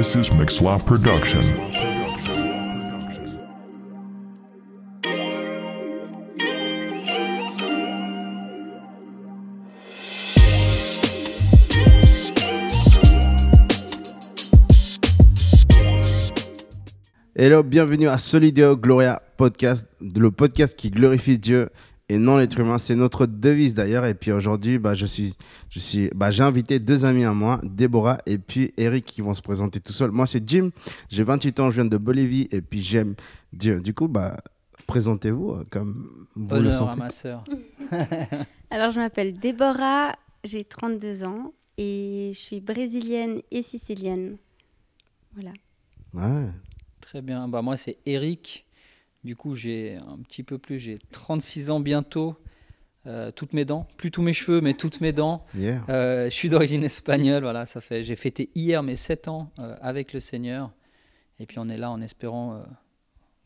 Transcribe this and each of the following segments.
This is Mixlaw Production. Hello, bienvenue à Solideo Gloria Podcast, le podcast qui glorifie Dieu et non l'être humain. C'est notre devise d'ailleurs. Et puis aujourd'hui, bah, je suis, je suis, bah, j'ai invité deux amis à moi, Déborah et puis Eric, qui vont se présenter tout seuls. Moi, c'est Jim. J'ai 28 ans, je viens de Bolivie et puis j'aime Dieu. Du coup, bah, présentez-vous euh, comme vous le Honneur à sentez. ma sœur. Alors, je m'appelle Déborah, j'ai 32 ans et je suis brésilienne et sicilienne. Voilà. Ouais. Très bien. Bah, moi, c'est Eric. Du coup, j'ai un petit peu plus. J'ai 36 ans bientôt. Euh, toutes mes dents. Plus tous mes cheveux, mais toutes mes dents. Yeah. Euh, je suis d'origine espagnole. Voilà, ça fait. J'ai fêté hier mes 7 ans euh, avec le Seigneur. Et puis, on est là en espérant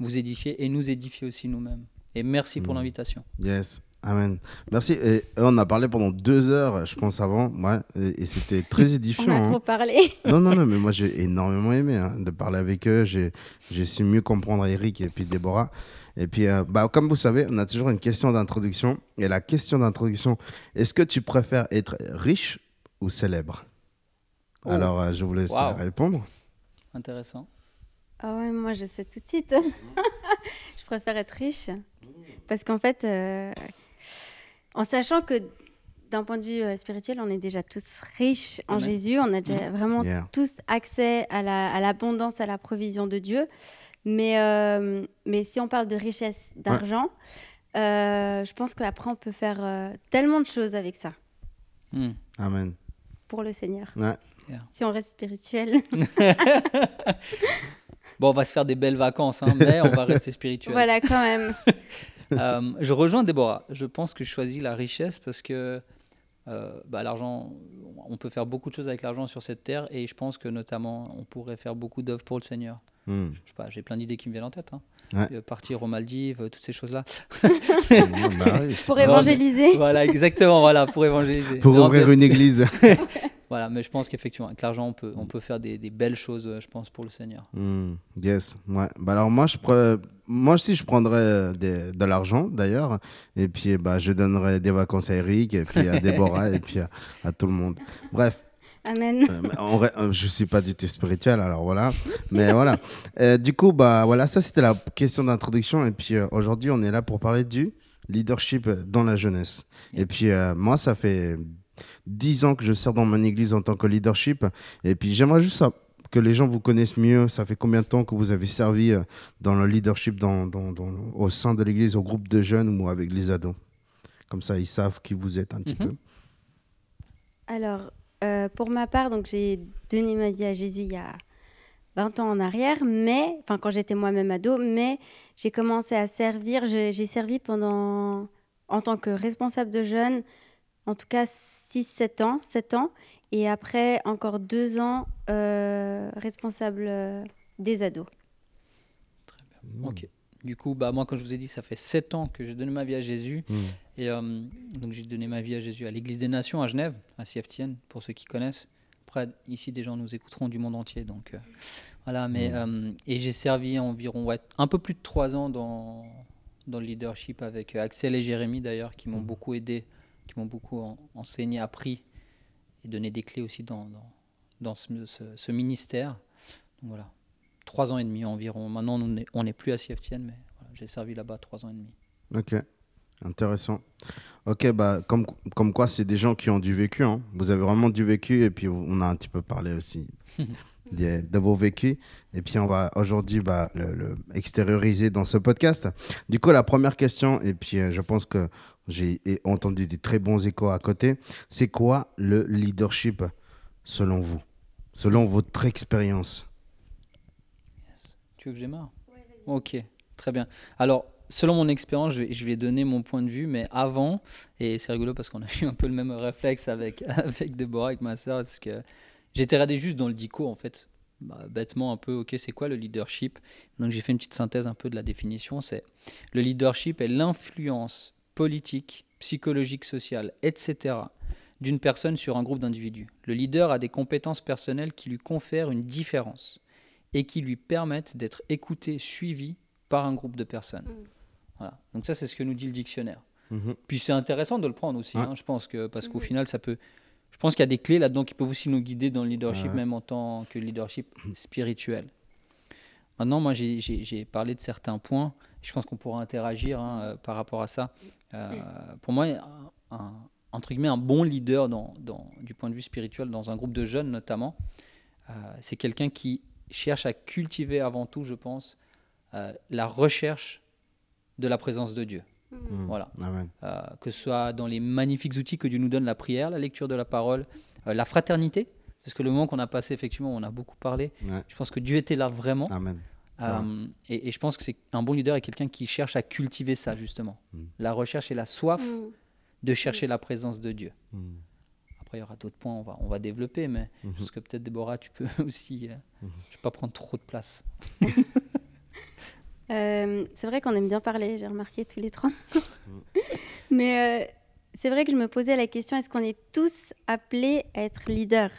vous édifier et nous édifier aussi nous-mêmes. Et merci pour Mm. l'invitation. Yes. Amen. Merci. Et on a parlé pendant deux heures, je pense, avant. Ouais. Et, et c'était très On édifiant. a hein. trop parlé. Non, non, non, mais moi j'ai énormément aimé hein, de parler avec eux. J'ai j'ai su mieux comprendre Eric et puis Déborah. Et puis, euh, bah, comme vous savez, on a toujours une question d'introduction. Et la question d'introduction, est-ce que tu préfères être riche ou célèbre? Oh. Alors, euh, je vous laisse Wow. répondre. Intéressant. Ah ouais, moi je sais tout de suite. je préfère être riche. Parce qu'en fait, euh, en sachant que d'un point de vue euh, spirituel, on est déjà tous riches en Amen. Jésus. On a déjà vraiment Yeah. tous accès à la- à l'abondance, à la provision de Dieu. Mais, euh, mais si on parle de richesse, d'argent, euh, je pense qu'après on peut faire euh, tellement de choses avec ça Hmm. Amen. pour le Seigneur. Ouais. Si on reste spirituel. Bon, on va se faire des belles vacances, hein, mais on va rester spirituel. voilà, quand même. Euh, je rejoins Déborah. Je pense que je choisis la richesse parce que euh, bah, l'argent, on peut faire beaucoup de choses avec l'argent sur cette terre et je pense que notamment on pourrait faire beaucoup d'œuvres pour le Seigneur. Hmm. Je sais pas, j'ai plein d'idées qui me viennent en tête. hein. Ouais. Euh, Partir aux Maldives, euh, toutes ces choses-là. Ah, bah. Pour Non, évangéliser. voilà, exactement, voilà, pour évangéliser. Pour Non, ouvrir mais- une église. Voilà, mais je pense qu'effectivement, avec l'argent, on peut, on peut faire des, des belles choses, euh, je pense, pour le Seigneur. Hmm, yes, ouais. Bah alors moi, je pre- moi aussi, je prendrais des- de l'argent d'ailleurs, et puis bah, je donnerais des vacances à Eric, et puis à Déborah, et puis à, à tout le monde. Bref, Amen. euh, en vrai, euh, je suis pas du tout spirituel, alors voilà. Mais voilà. Euh, du coup, bah voilà, ça c'était la question d'introduction, et puis euh, aujourd'hui, on est là pour parler du leadership dans la jeunesse. Et puis euh, moi, ça fait dix ans que je sers dans mon église en tant que leadership, et puis j'aimerais juste sa- que les gens vous connaissent mieux. Ça fait combien de temps que vous avez servi euh, dans le leadership dans, dans- dans- au sein de l'église, au groupe de jeunes ou avec les ados? Comme ça, ils savent qui vous êtes un petit Mhm. peu. Alors, euh, pour ma part, donc j'ai donné ma vie à Jésus il y a 20 ans en arrière, mais, enfin quand j'étais moi-même ado, mais j'ai commencé à servir, j'ai servi pendant, en tant que responsable de jeunes, en tout cas 6-7 ans, 7 ans, et après encore 2 ans euh, responsable euh, des ados. Mmh. Ok. Du coup, bah, moi, comme je vous ai dit, ça fait 7 ans que j'ai donné ma vie à Jésus. Mm. Et euh, donc, j'ai donné ma vie à Jésus à l'Église des Nations à Genève, à CFTN, pour ceux qui connaissent. Après, ici, des gens nous écouteront du monde entier. Donc, euh, voilà. Mais, euh, et j'ai servi environ ouais, un peu plus de 3 ans dans, dans le leadership avec Axel et Jérémy, d'ailleurs, qui m'ont beaucoup aidé, qui m'ont beaucoup en- enseigné, appris et donné des clés aussi dans, dans, dans ce, ce- ce ministère. Donc, voilà. Trois ans et demi environ. Maintenant, on n'est- plus à CFTN, mais voilà, j'ai servi là-bas trois ans et demi. Ok, intéressant. Ok, bah, comme, comme quoi, c'est des gens qui ont du vécu. hein. Vous avez vraiment du vécu et puis on a un petit peu parlé aussi de vos vécus. Et puis on va aujourd'hui bah, le, le extérioriser dans ce podcast. Du coup, la première question, et puis euh, je pense que j'ai entendu des très bons échos à côté, c'est quoi le leadership selon vous? Selon votre expérience? Tu veux que j'ai marre? Ok, très bien. Alors, selon mon expérience, je vais, je vais donner mon point de vue, mais avant, et c'est rigolo parce qu'on a eu un peu le même réflexe avec, avec Déborah, avec ma soeur, parce que j'étais radé juste dans le dico, en fait. Bah, bêtement, un peu, ok, c'est quoi le leadership? Donc, j'ai fait une petite synthèse un peu de la définition. C'est le leadership est l'influence politique, psychologique, sociale, etc., d'une personne sur un groupe d'individus. Le leader a des compétences personnelles qui lui confèrent une différence et qui lui permettent d'être écouté, suivi par un groupe de personnes. Mm. Voilà. Donc ça, c'est ce que nous dit le dictionnaire. Mhm. Puis c'est intéressant de le prendre aussi, Ouais. hein, je pense que parce qu'au Mhm. final, ça peut. Je pense qu'il y a des clés là-dedans qui peuvent aussi nous guider dans le leadership, Ouais. même en tant que leadership spirituel. Maintenant, moi, j'ai parlé de certains points. Je pense qu'on pourra interagir hein, euh, par rapport à ça. Euh, pour moi, un, entre guillemets, un bon leader dans, dans- du point de vue spirituel, dans un groupe de jeunes notamment, euh, c'est quelqu'un qui cherche à cultiver avant tout, je pense, euh, la recherche de la présence de Dieu. Mhm. Voilà. Amen. Euh, que ce soit dans les magnifiques outils que Dieu nous donne, la prière, la lecture de la parole, euh, la fraternité, parce que le moment qu'on a passé, effectivement, on a beaucoup parlé. Ouais. Je pense que Dieu était là vraiment. Amen. Euh, et, et je pense que c'est un bon leader est quelqu'un qui cherche à cultiver ça, justement. Mm. La recherche et la soif Mm. de chercher la présence de Dieu. Après, il y aura d'autres points, on va, on va développer, mais je pense que peut-être, Déborah, tu peux aussi. euh, Je ne vais pas prendre trop de place. Euh, c'est vrai qu'on aime bien parler, j'ai remarqué tous les trois. Mais euh, c'est vrai que je me posais la question est-ce qu'on est tous appelés à être leaders?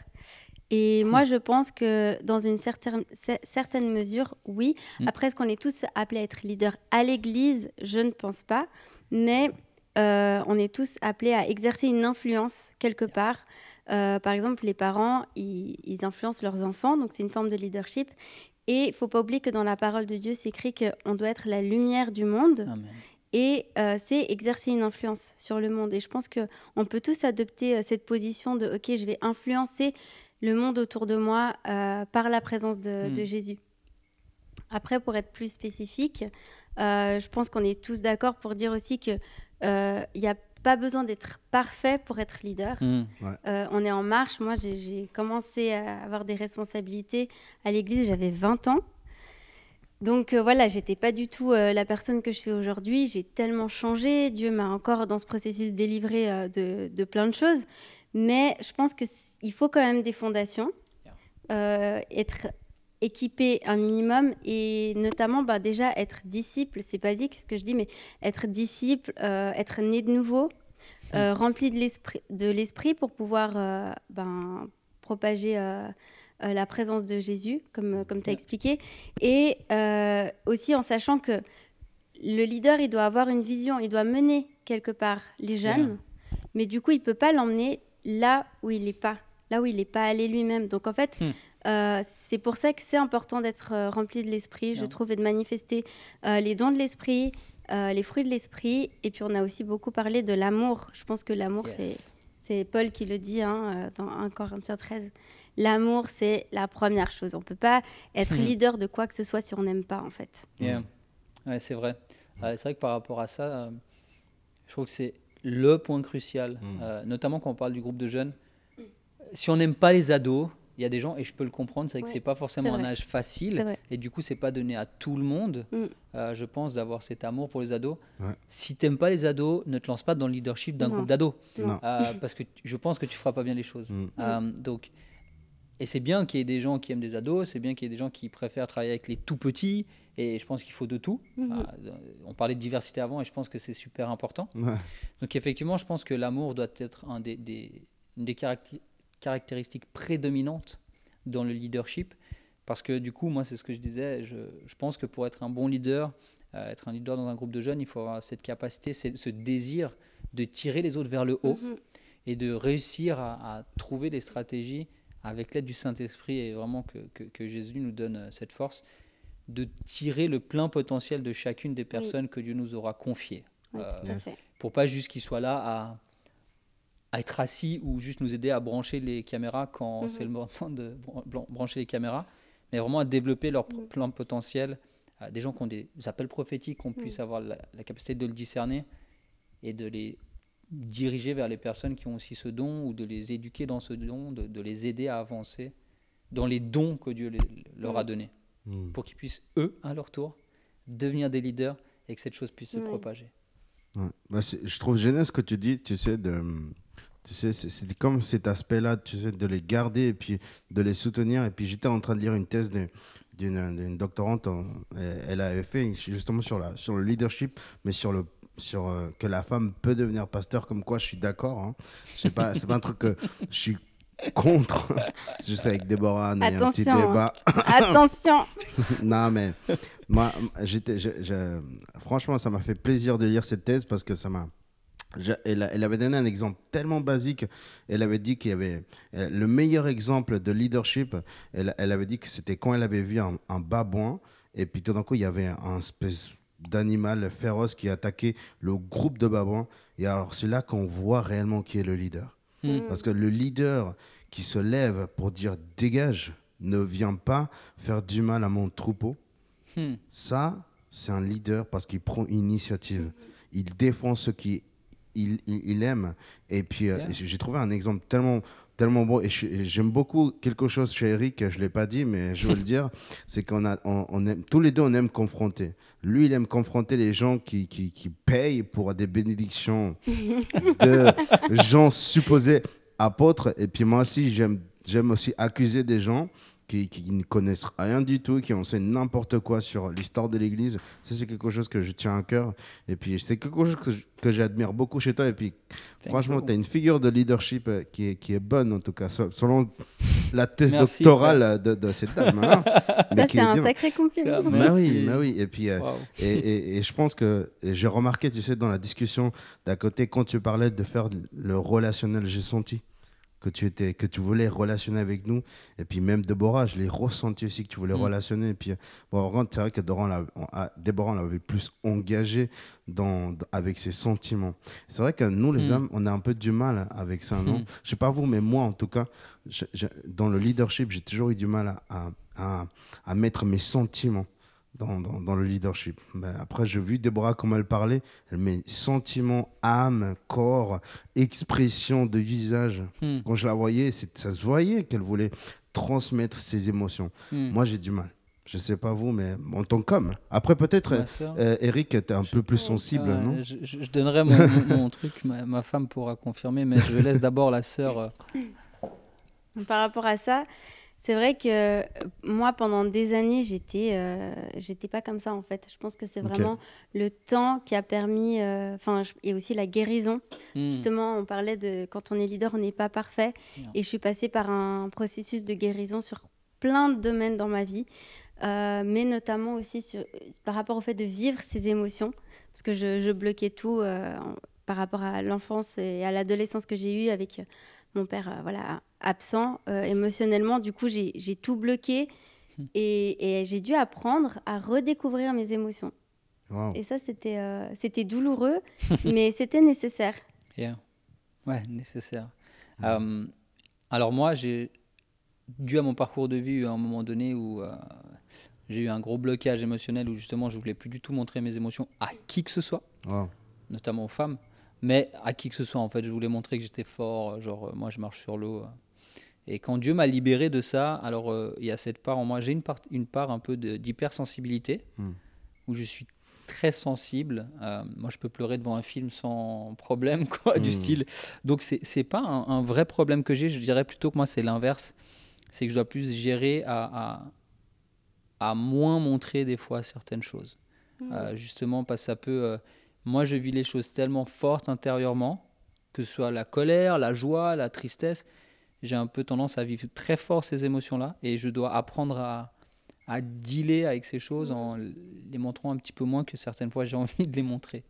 Et moi, je pense que dans une certaine, cer- certaine mesure, oui. Mm. Après, est-ce qu'on est tous appelés à être leaders à l'église? Je ne pense pas. Mais euh, on est tous appelés à exercer une influence quelque part. Euh, par exemple, les parents, ils, ils influencent leurs enfants, donc c'est une forme de leadership. Et il faut pas oublier que dans la parole de Dieu, c'est écrit qu'on doit être la lumière du monde Amen. et euh, c'est exercer une influence sur le monde. Et je pense que on peut tous adopter cette position de OK, je vais influencer le monde autour de moi euh, par la présence de, Mm. de Jésus. Après, pour être plus spécifique, euh, je pense qu'on est tous d'accord pour dire aussi que euh, il n'y a pas besoin d'être parfait pour être leader. Mm. Euh, on est en marche. Moi, j'ai- j'ai commencé à avoir des responsabilités à l'église, j'avais 20 ans. Donc euh, voilà, j'étais pas du tout euh, la personne que je suis aujourd'hui. J'ai tellement changé. Dieu m'a encore dans ce processus délivré euh, de, de plein de choses. Mais je pense qu'il faut quand même des fondations, euh, être équipé un minimum et notamment bah, déjà être disciple. C'est basique ce que je dis, mais être disciple, euh, être né de nouveau, euh, rempli de l'esprit, pour pouvoir ben, propager la présence de Jésus, comme, comme tu as Ouais. expliqué. Et aussi en sachant que le leader, il doit avoir une vision, il doit mener quelque part les jeunes, mais du coup, il peut pas l'emmener là où il n'est pas, là où il n'est pas allé lui-même. Donc en fait, Hmm. euh, c'est pour ça que c'est important d'être euh, rempli de l'esprit, je trouve, et de manifester euh, les dons de l'esprit, les fruits de l'esprit. Et puis on a aussi beaucoup parlé de l'amour. Je pense que l'amour, c'est Yes. c'est Paul qui le dit hein, dans 1 Corinthiens 13. L'amour, c'est la première chose. On ne peut pas être Hmm. leader de quoi que ce soit si on n'aime pas, en fait. Yeah. Ouais, c'est vrai. C'est vrai que par rapport à ça, je trouve que c'est le point crucial, Mm. euh, notamment quand on parle du groupe de jeunes. Si on n'aime pas les ados, il y a des gens, et je peux le comprendre, c'est vrai que Ouais, c'est pas forcément un âge facile, et du coup, c'est pas donné à tout le monde, Mm. euh, je pense, d'avoir cet amour pour les ados. Ouais. Si t'aimes pas les ados, ne te lance pas dans le leadership d'un groupe d'ados, euh, parce que je pense que tu feras pas bien les choses. Mm. Euh, donc, et c'est bien qu'il y ait des gens qui aiment des ados, c'est bien qu'il y ait des gens qui préfèrent travailler avec les tout petits, et je pense qu'il faut de tout. Mhm. Euh, on parlait de diversité avant, et je pense que c'est super important. Ouais. Donc effectivement, je pense que l'amour doit être un des, des- une des caractéristiques prédominantes dans le leadership, parce que du coup, moi, c'est ce que je disais, je, je pense que pour être un bon leader, euh, être un leader dans un groupe de jeunes, il faut avoir cette capacité, ce désir de tirer les autres vers le haut Mhm. et de réussir à, à trouver des stratégies avec l'aide du Saint-Esprit et vraiment que, que- que Jésus nous donne euh, cette force de tirer le plein potentiel de chacune des personnes que Dieu nous aura confiées. Oui, Euh, tout à yes. fait. pour pas juste qu'ils soient là à, à être assis ou juste nous aider à brancher les caméras quand Mhm. c'est le moment de bran- bran- brancher les caméras, mais vraiment à développer leur plein potentiel. Euh, des gens qui ont des appels prophétiques, qu'on puisse avoir la, la capacité de le discerner et de les diriger vers les personnes qui ont aussi ce don ou de les éduquer dans ce don, de, de les aider à avancer dans les dons que Dieu les- leur a donnés Mm. pour qu'ils puissent, eux, à leur tour, devenir des leaders et que cette chose puisse se propager. Ouais. Bah, je trouve génial ce que tu dis, tu sais, de, tu sais, c'est comme cet aspect-là, tu sais, de les garder et puis de les soutenir. Et puis j'étais en train de lire une thèse de- d'une doctorante, en- elle avait fait justement sur, la, sur le leadership, mais sur le, sur euh, que la femme peut devenir pasteur, comme quoi je suis d'accord. Hein. C'est pas, c'est pas un truc que je suis contre. Juste avec Déborah, on a eu un petit débat. Attention non, mais moi, j'étais, je- je- franchement, ça m'a fait plaisir de lire cette thèse parce que ça m'a. je- elle, a- elle avait donné un exemple tellement basique. Elle avait dit qu'il y avait euh, le meilleur exemple de leadership. Elle, elle avait dit que c'était quand elle avait vu un, un babouin et puis tout d'un coup il y avait un espèce d'animal féroce qui attaquait le groupe de babouins. Et alors c'est là qu'on voit réellement qui est le leader. Hmm. Parce que le leader qui se lève pour dire dégage ne vient pas faire du mal à mon troupeau. Hmm. Ça, c'est un leader parce qu'il prend initiative. Il défend ce qu'il il, il- il aime. Et puis, euh, Yeah. j'ai trouvé un exemple tellement, tellement beau. Et j'aime beaucoup quelque chose chez Eric, je ne l'ai pas dit, mais je veux le dire. C'est qu'on a, on, on aime, tous les deux, on aime confronter. Lui, il aime confronter les gens qui, qui, qui payent pour des bénédictions de gens supposés apôtres. Et puis moi aussi, j'aime, j'aime aussi accuser des gens qui, qui ne connaissent rien du tout, qui enseignent n'importe quoi sur l'histoire de l'Église. Ça, c'est quelque chose que je tiens à cœur. Et puis, c'est quelque chose que, j'admire beaucoup chez toi. Et puis, franchement, you. tu as une figure de leadership euh, qui est, qui est bonne, en tout cas, se- selon la thèse Merci, doctorale de, de cette dame. hein. Mais Ça, c'est est un bien. sacré compliment. Ça, Bah oui, bah oui. Et puis, euh, et, et- et je pense que j'ai remarqué, tu sais, dans la discussion d'à côté, quand tu parlais de faire le relationnel, j'ai senti que tu étais, que tu voulais relationner avec nous. Et puis même Déborah, je l'ai ressenti aussi que tu voulais Mm. relationner. Et puis bon, c'est vrai que Dora, on l'a- on a- Déborah, on l'avait plus engagé dans, dans- avec ses sentiments. C'est vrai que nous, les Mm. hommes, on a un peu du mal avec ça, non? Mm. Je sais pas vous, mais moi, en tout cas, je- je- dans le leadership, j'ai toujours eu du mal à, à, à- à mettre mes sentiments dans, dans, dans le leadership. Ben, après, j'ai vu Déborah, comment elle parlait. Elle met sentiments, âme, corps, expression de visage. Hmm. Quand je la voyais, c'est- ça se voyait qu'elle voulait transmettre ses émotions. Hmm. Moi, j'ai du mal. Je sais pas vous, mais en tant qu'homme. Après, peut-être, euh, Eric, tu es un peu plus sensible, non? je, je- je donnerai mon, mon- mon truc, ma, ma femme pourra confirmer, mais je laisse d'abord la sœur. euh, Par rapport à ça, c'est vrai que euh, moi, pendant des années, j'étais euh, j'étais pas comme ça, en fait. Je pense que c'est vraiment le temps qui a permis, euh, enfin, je- et aussi la guérison. hmm. Justement, on parlait de quand on est leader, on n'est pas parfait. Non. Et je suis passée par un processus de guérison sur plein de domaines dans ma vie, euh, mais notamment aussi sur, par rapport au fait de vivre ses émotions, parce que je, je bloquais tout euh, par rapport à l'enfance et à l'adolescence que j'ai eue avec euh, mon père euh, voilà, absent euh, émotionnellement. Du coup, j'ai j'ai tout bloqué et, et j'ai dû apprendre à redécouvrir mes émotions. Wow. Et ça, c'était euh, c'était douloureux, mais c'était nécessaire. Yeah. Ouais, nécessaire. Euh, alors moi, j'ai, dû à mon parcours de vie, eu un moment donné où euh, j'ai eu un gros blocage émotionnel où justement je voulais plus du tout montrer mes émotions à qui que ce soit, Wow. notamment aux femmes, mais à qui que ce soit en fait. Je voulais montrer que j'étais fort, euh, genre euh, moi je marche sur l'eau. euh. Et quand Dieu m'a libéré de ça, alors euh, il y a cette part en moi, j'ai une part, une part un peu d'hypersensibilité, Hmm. où je suis très sensible. Euh, moi, je peux pleurer devant un film sans problème, quoi, du Hmm. style. Donc, c'est c'est pas un, un vrai problème que j'ai. Je dirais plutôt que moi, c'est l'inverse. C'est que je dois plus gérer à, à, à moins montrer des fois certaines choses. Euh, justement, parce que ça peut. Moi, je vis les choses tellement fortes intérieurement, que ce soit la colère, la joie, la tristesse. J'ai un peu tendance à vivre très fort ces émotions-là et je dois apprendre à, à dealer avec ces choses en les montrant un petit peu moins que certaines fois j'ai envie de les montrer.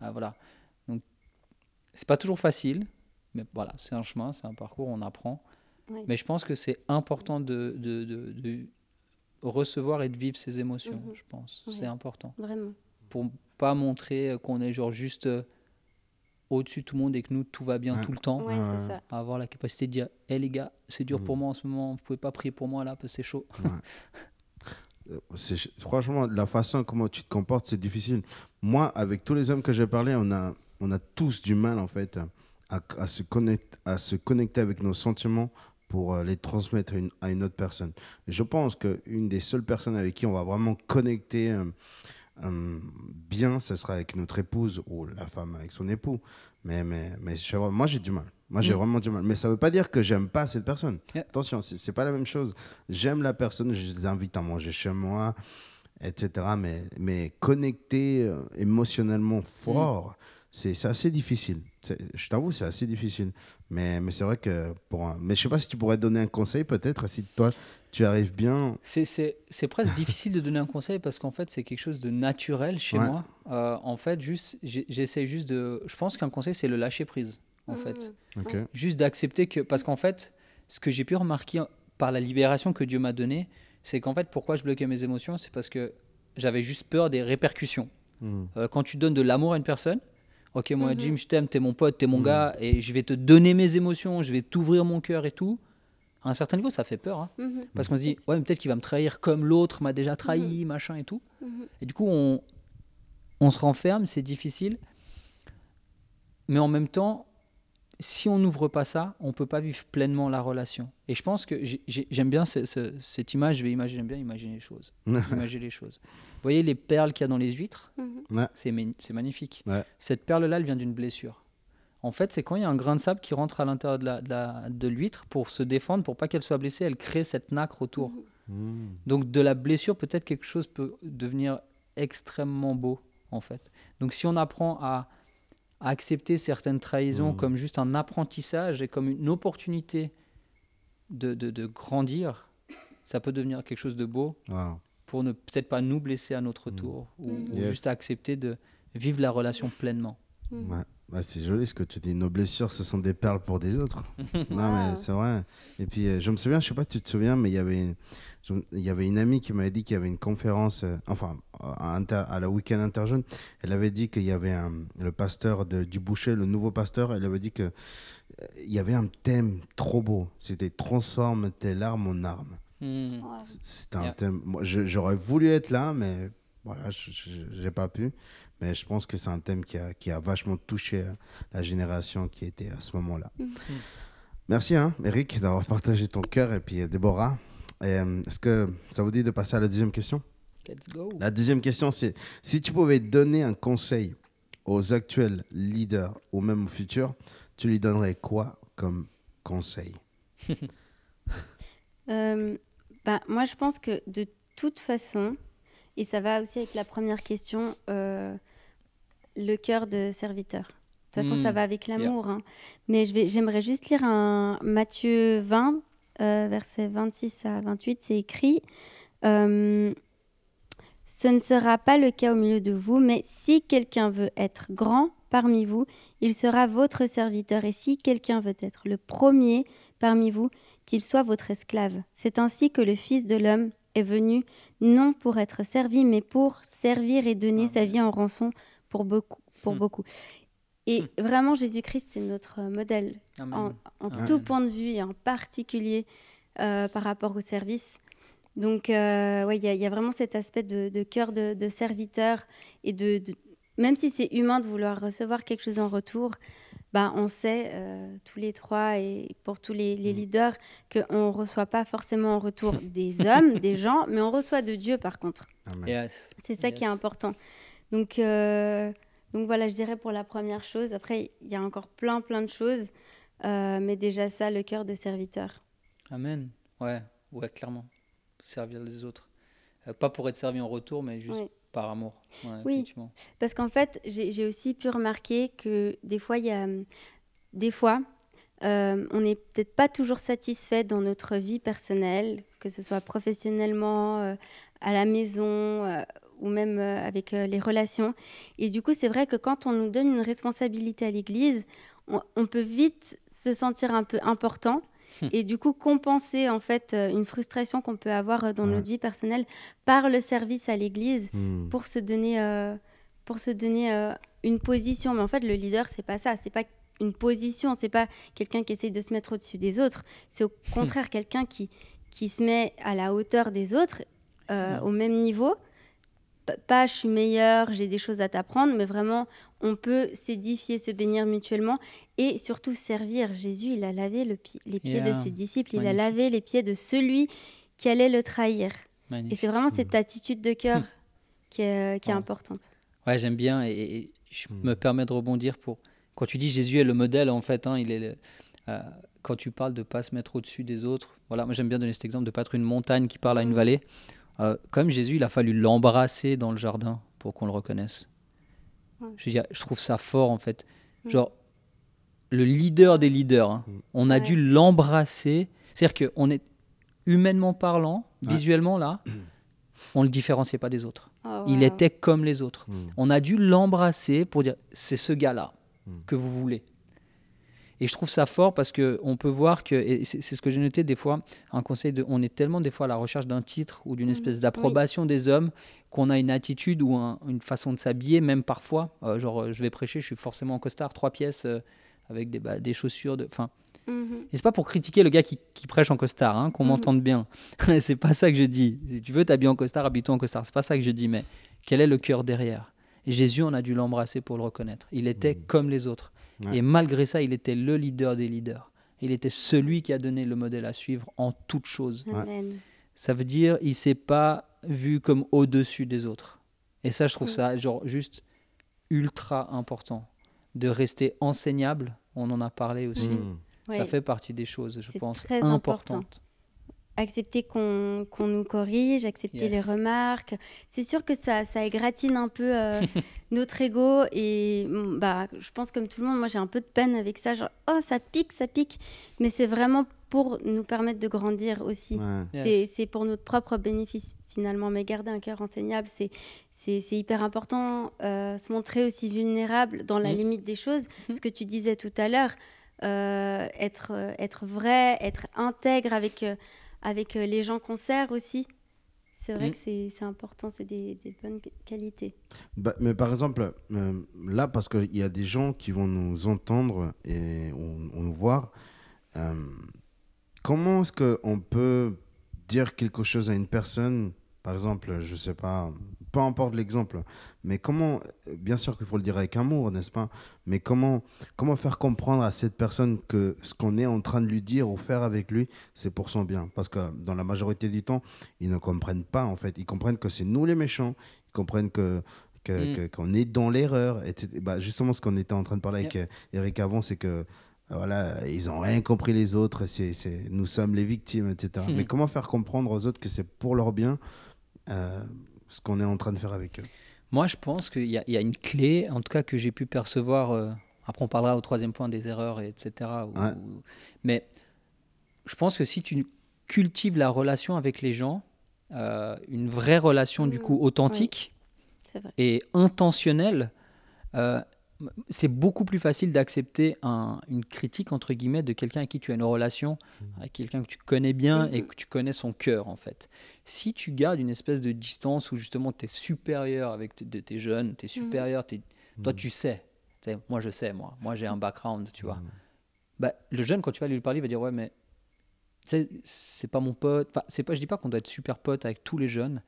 Ah, voilà. Donc, c'est pas toujours facile, mais voilà, c'est un chemin, c'est un parcours, on apprend. Oui. Mais je pense que c'est important de, de, de- de recevoir et de vivre ses émotions, Mhm. je pense. Oui. C'est important. Vraiment. Pour pas montrer euh, qu'on est genre juste euh, au-dessus de tout le monde et que nous, tout va bien Ouais. tout le temps. Ouais, Ouais. c'est ça. Avoir la capacité de dire Hé les gars, c'est dur pour Mhm. moi en ce moment, vous pouvez pas prier pour moi là parce que c'est chaud. Euh, Franchement, la façon comment tu te comportes, c'est difficile. Moi, avec tous les hommes que j'ai parlé, on a, on a tous du mal, en fait, à, à se, connecter, à se connecter avec nos sentiments pour les transmettre à une, à une autre personne. Et je pense qu'une des seules personnes avec qui on va vraiment connecter euh, bien, ce sera avec notre épouse ou la femme avec son époux. Mais, mais, mais je- moi, j'ai du mal. Moi, j'ai Mm. vraiment du mal. Mais ça ne veut pas dire que j'aime pas cette personne. Yeah. Attention, c'est c'est pas la même chose. J'aime la personne, je les invite à manger chez moi. etc. Mais, mais connecter euh, émotionnellement fort, c'est c'est assez difficile. C'est- Je t'avoue, c'est assez difficile. Mais, mais c'est vrai que pour un... Mais je sais pas si tu pourrais donner un conseil peut-être, si toi, tu arrives bien. C'est- C'est c'est presque difficile de donner un conseil parce qu'en fait, c'est quelque chose de naturel chez Ouais. moi. Euh, en fait, juste, j'essaie juste de. Je pense qu'un conseil, c'est le lâcher prise. En fait, Ok. juste d'accepter que. Parce qu'en fait, ce que j'ai pu remarquer par la libération que Dieu m'a donnée, c'est qu'en fait, pourquoi je bloquais mes émotions, c'est parce que j'avais juste peur des répercussions. Hmm. Euh, quand tu donnes de l'amour à une personne, ok, moi, Mhm. Jim, je t'aime, t'es mon pote, t'es mon gars, et je vais te donner mes émotions, je vais t'ouvrir mon cœur et tout. À un certain niveau, ça fait peur. hein. Mhm. Parce qu'on se dit, ouais, peut-être qu'il va me trahir comme l'autre m'a déjà trahi, machin et tout. Et du coup, on, on se renferme, c'est difficile. Mais en même temps, si on n'ouvre pas ça, on peut pas vivre pleinement la relation. Et je pense que j'ai- j'ai- j'aime bien ce- ce- cette image, je vais imaginer, j'aime bien imaginer les choses. imaginer les choses. Vous voyez les perles qu'il y a dans les huîtres? Mhm. Ouais. C'est magnifique. Ouais. Cette perle-là, elle vient d'une blessure. En fait, c'est quand il y a un grain de sable qui rentre à l'intérieur de la- de la- de l'huître pour se défendre, pour pas qu'elle soit blessée, elle crée cette nacre autour. Hmm. Donc de la blessure, peut-être quelque chose peut devenir extrêmement beau, en fait. Donc si on apprend à, à accepter certaines trahisons Mhm. comme juste un apprentissage et comme une opportunité de, de- de grandir, ça peut devenir quelque chose de beau Wow. pour ne peut-être pas nous blesser à notre tour ou, ou Yes. juste accepter de vivre la relation pleinement. Ouais. Ouais, c'est joli ce que tu dis. Nos blessures, ce sont des perles pour des autres. non, mais Wow. c'est vrai. Et puis, euh, je me souviens, je sais pas si tu te souviens, mais il y avait une, il y avait une amie qui m'avait dit qu'il y avait une conférence, euh, enfin, à, inter- à la week-end interjeune. Elle avait dit qu'il y avait un, le pasteur de, du boucher, le nouveau pasteur, elle avait dit que euh, il y avait un thème trop beau. C'était transforme tes larmes en armes. C- C'était un Yeah. thème. Moi, j'aurais voulu être là, mais voilà, j'ai pas pu. Mais je pense que c'est un thème qui a, qui a vachement touché euh, la génération qui était à ce moment-là. Mhm. Merci, hein, Eric, d'avoir partagé ton cœur et puis euh, Déborah. Euh, Est-ce que ça vous dit de passer à la deuxième question? Let's go. La deuxième question, c'est si tu pouvais donner un conseil aux actuels leaders ou même aux futurs, tu lui donnerais quoi comme conseil? Euh, bah, moi, je pense que de toute façon, et ça va aussi avec la première question, euh, le cœur de serviteur. De toute façon, ça Mm. va avec l'amour. hein. Mais je vais, j'aimerais juste lire un Matthieu 20, euh, versets 26 à 28. C'est écrit euh, Ce ne sera pas le cas au milieu de vous, mais si quelqu'un veut être grand parmi vous, il sera votre serviteur. Et si quelqu'un veut être le premier parmi vous, qu'il soit votre esclave. C'est ainsi que le Fils de l'homme est venu, non pour être servi, mais pour servir et donner sa vie en rançon pour beaucoup. Pour Hmm. beaucoup. Et vraiment, Jésus-Christ, c'est notre modèle Amen. en, en Amen. tout point de vue et en particulier euh, par rapport au service. Donc, euh, ouais, il y, a- il y a vraiment cet aspect de, de cœur de, de serviteur et de, de- même si c'est humain de vouloir recevoir quelque chose en retour, bah, on sait euh, tous les trois et pour tous les, les leaders qu'on ne reçoit pas forcément en retour des hommes, des gens, mais on reçoit de Dieu par contre. Yes. C'est ça qui est important. Donc, euh, donc voilà, je dirais pour la première chose. Après, il y a encore plein, plein de choses. Euh, mais déjà ça, le cœur de serviteur. Amen. Ouais, ouais, clairement. Servir les autres. Euh, pas pour être servi en retour, mais juste Oui. par amour. Ouais, Oui. Parce qu'en fait, j'ai aussi pu remarquer que des fois, il y a... Des fois, euh, on n'est peut-être pas toujours satisfait dans notre vie personnelle, que ce soit professionnellement, euh, à la maison euh, ou même euh, avec euh, les relations. Et du coup, c'est vrai que quand on nous donne une responsabilité à l'Église, on, on peut vite se sentir un peu important et du coup compenser en fait euh, une frustration qu'on peut avoir dans Ouais. notre vie personnelle par le service à l'Église Hmm. pour se donner, euh, pour se donner euh, une position. Mais en fait, le leader, c'est pas ça. C'est pas une position. C'est pas quelqu'un qui essaye de se mettre au-dessus des autres. C'est au contraire quelqu'un qui, qui se met à la hauteur des autres, euh, au même niveau. Pas je suis meilleur, j'ai des choses à t'apprendre, mais vraiment, on peut s'édifier, se bénir mutuellement et surtout servir. Jésus, il a lavé le pi- les pieds de ses disciples, il a lavé les pieds de celui qui allait le trahir. Et c'est vraiment cette attitude de cœur qui est, qui est Wow. importante. Ouais, j'aime bien et, et je Hmm. me permets de rebondir pour. Quand tu dis Jésus est le modèle, en fait, hein, il est le- euh, quand tu parles de pas se mettre au-dessus des autres. Voilà, moi j'aime bien donner cet exemple de pas être une montagne qui parle à une Mhm. vallée. Euh, comme Jésus, il a fallu l'embrasser dans le jardin pour qu'on le reconnaisse. Ouais. Je, veux dire, je trouve ça fort en fait. Genre, le leader des leaders, hein, Mm. on a Ouais. dû l'embrasser. C'est-à-dire qu'on est humainement parlant, Ouais. visuellement là, on le différenciait pas des autres. Oh, Il était comme les autres. Mm. On a dû l'embrasser pour dire c'est ce gars-là Mm. que vous voulez. Et je trouve ça fort parce que on peut voir que et c'est ce que j'ai noté des fois un conseil de on est tellement des fois à la recherche d'un titre ou d'une Mhm. espèce d'approbation des hommes qu'on a une attitude ou un- une façon de s'habiller même parfois euh, genre euh, je vais prêcher je suis forcément en costard trois pièces euh, avec des, bah, des chaussures de enfin Mhm. et c'est pas pour critiquer le gars qui, qui prêche en costard, hein, qu'on Mhm. m'entende bien. c'est pas ça que je dis. Si tu veux t'habiller en costard, habille-toi en costard. C'est pas ça que je dis, mais quel est le cœur derrière? Et Jésus, on a dû l'embrasser pour le reconnaître. Il était comme les autres. Ouais. Et malgré ça, il était le leader des leaders. Il était celui qui a donné le modèle à suivre en toutes choses. Amen. Ça veut dire, il s'est pas vu comme au-dessus des autres. Et ça, je trouve Mm. ça genre juste ultra important de rester enseignable. On en a parlé aussi. Mm. Ça Ouais. fait partie des choses, je pense, très important. Accepter qu'on qu'on nous corrige, accepter les remarques. C'est sûr que ça, ça égratine un peu euh, notre ego et mm, bah, je pense comme tout le monde, moi j'ai un peu de peine avec ça, genre oh ça pique, ça pique, mais c'est vraiment pour nous permettre de grandir aussi. Ouais. Yes. C'est- C'est pour notre propre bénéfice finalement, mais garder un cœur enseignable, c'est c'est c'est hyper important. euh, se montrer aussi vulnérable dans la Mhm. limite des choses. Ce que tu disais tout à l'heure, euh, être, être vrai, être intègre avec, euh, avec euh, les gens qu'on sert aussi. C'est vrai Mhm. que c'est important, c'est des, des bonnes qualités. Bah, mais par exemple, euh, là, parce qu'il y a des gens qui vont nous entendre et on, on nous voir, euh, comment est-ce qu'on peut dire quelque chose à une personne, par exemple, je sais pas, peu importe l'exemple, mais comment, bien sûr qu'il faut le dire avec amour, n'est-ce pas Mais comment, comment faire comprendre à cette personne que ce qu'on est en train de lui dire ou faire avec lui, c'est pour son bien? Parce que dans la majorité du temps, ils ne comprennent pas, en fait. Ils comprennent que c'est nous les méchants, ils comprennent que Mm. qu'on est dans l'erreur. Et bah, justement, ce qu'on était en train de parler avec euh, Eric avant, c'est que voilà, ils n'ont rien compris les autres, c'est, nous sommes les victimes, etc. Mm. Mais comment faire comprendre aux autres que c'est pour leur bien euh, ce qu'on est en train de faire avec eux Moi, je pense qu'il y, a- il y a une clé, en tout cas que j'ai pu percevoir. euh, après, on parlera au troisième point des erreurs, et etc. ou- Ouais. ou- mais je pense que si tu cultives la relation avec les gens, euh, une vraie relation du coup authentique C'est vrai. et intentionnelle, euh, c'est beaucoup plus facile d'accepter un- une critique entre guillemets de quelqu'un avec qui tu as une relation, avec quelqu'un que tu connais bien et Mhm. que tu connais son cœur en fait. Si tu gardes une espèce de distance où justement tu es supérieur avec tes, de tes jeunes, tu es supérieur, t'es- toi tu sais, moi je sais, moi, moi j'ai un background, tu vois. Bah, le jeune, quand tu vas lui parler, il va dire ouais mais c'est pas mon pote. Enfin, c'est pas, je dis pas qu'on doit être super pote avec tous les jeunes,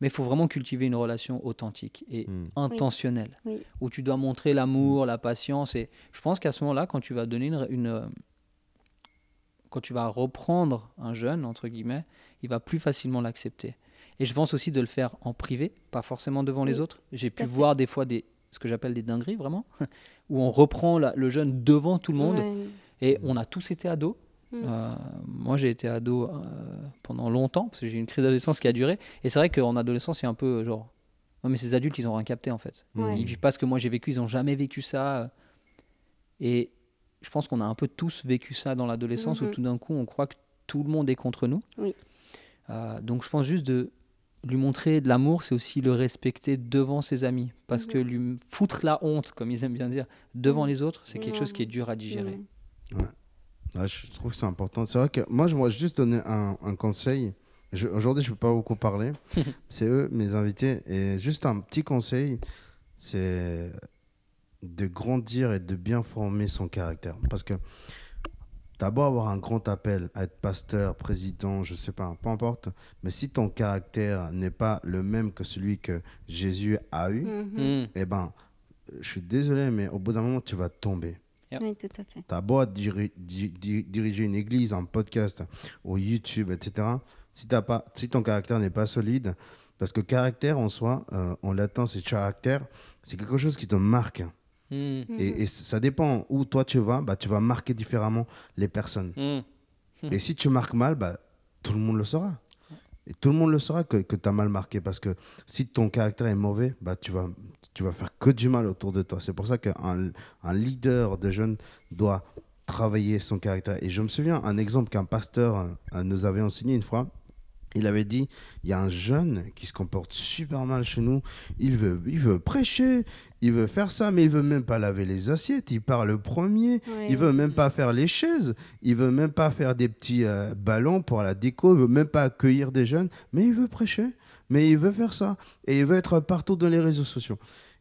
mais il faut vraiment cultiver une relation authentique et Mm. intentionnelle, Oui. où tu dois montrer l'amour, la patience. Et je pense qu'à ce moment-là, quand tu vas donner une, une, euh, quand tu vas reprendre un jeune entre guillemets, il va plus facilement l'accepter. Et je pense aussi de le faire en privé, pas forcément devant les autres. J'ai pu voir des fois des ce que j'appelle des dingueries vraiment, où on reprend la- le jeune devant tout le monde. Ouais. Et on a tous été ados. Mm. Euh, moi, j'ai été ado euh, pendant longtemps, parce que j'ai eu une crise d'adolescence qui a duré. Et c'est vrai qu'en adolescence, il y a un peu euh, genre. Non, mais ces adultes, ils ont rien capté en fait. Ouais. Ils vivent pas ce que moi j'ai vécu, ils ont jamais vécu ça. Et je pense qu'on a un peu tous vécu ça dans l'adolescence, où Mhm. tout d'un coup, on croit que tout le monde est contre nous. Oui. Euh, donc je pense juste de lui montrer de l'amour, c'est aussi le respecter devant ses amis. Parce Mhm. que lui foutre la honte, comme ils aiment bien dire, devant Mhm. les autres, c'est quelque chose qui est dur à digérer. Mm. Je trouve que c'est important. C'est vrai que moi, je voudrais juste donner un, un conseil. Aujourd'hui, je ne peux pas beaucoup parler. c'est eux, mes invités. Et juste un petit conseil, c'est de grandir et de bien former son caractère. Parce que d'abord avoir un grand appel à être pasteur, président, je sais pas, peu importe. Mais si ton caractère n'est pas le même que celui que Jésus a eu, Mhm. Mm. eh ben, je suis désolé, mais au bout d'un moment, tu vas tomber. Yep. Oui, tout à fait. T'as beau diri- di- di- diriger une église, un podcast, ou YouTube, etc. Si, t'as pas, si ton caractère n'est pas solide, parce que caractère en soi, euh, en latin c'est caractère, c'est quelque chose qui te marque. Mm. Mhm. Et, et ça dépend où toi tu vas, bah, tu vas marquer différemment les personnes. Mm. Et si tu marques mal, bah, tout le monde le saura. Et tout le monde le saura que, que tu as mal marqué parce que si ton caractère est mauvais, bah, tu, vas, tu vas faire que du mal autour de toi. C'est pour ça qu'un un leader de jeunes doit travailler son caractère. Et je me souviens, un exemple qu'un pasteur euh, nous avait enseigné une fois, il avait dit, il y a un jeune qui se comporte super mal chez nous, il veut, il veut prêcher, il veut faire ça, mais il veut même pas laver les assiettes, il part le premier, Ouais, il veut même pas faire les chaises, il veut même pas faire des petits euh, ballons pour la déco, il veut même pas accueillir des jeunes, mais il veut prêcher, mais il veut faire ça, et il veut être partout dans les réseaux sociaux.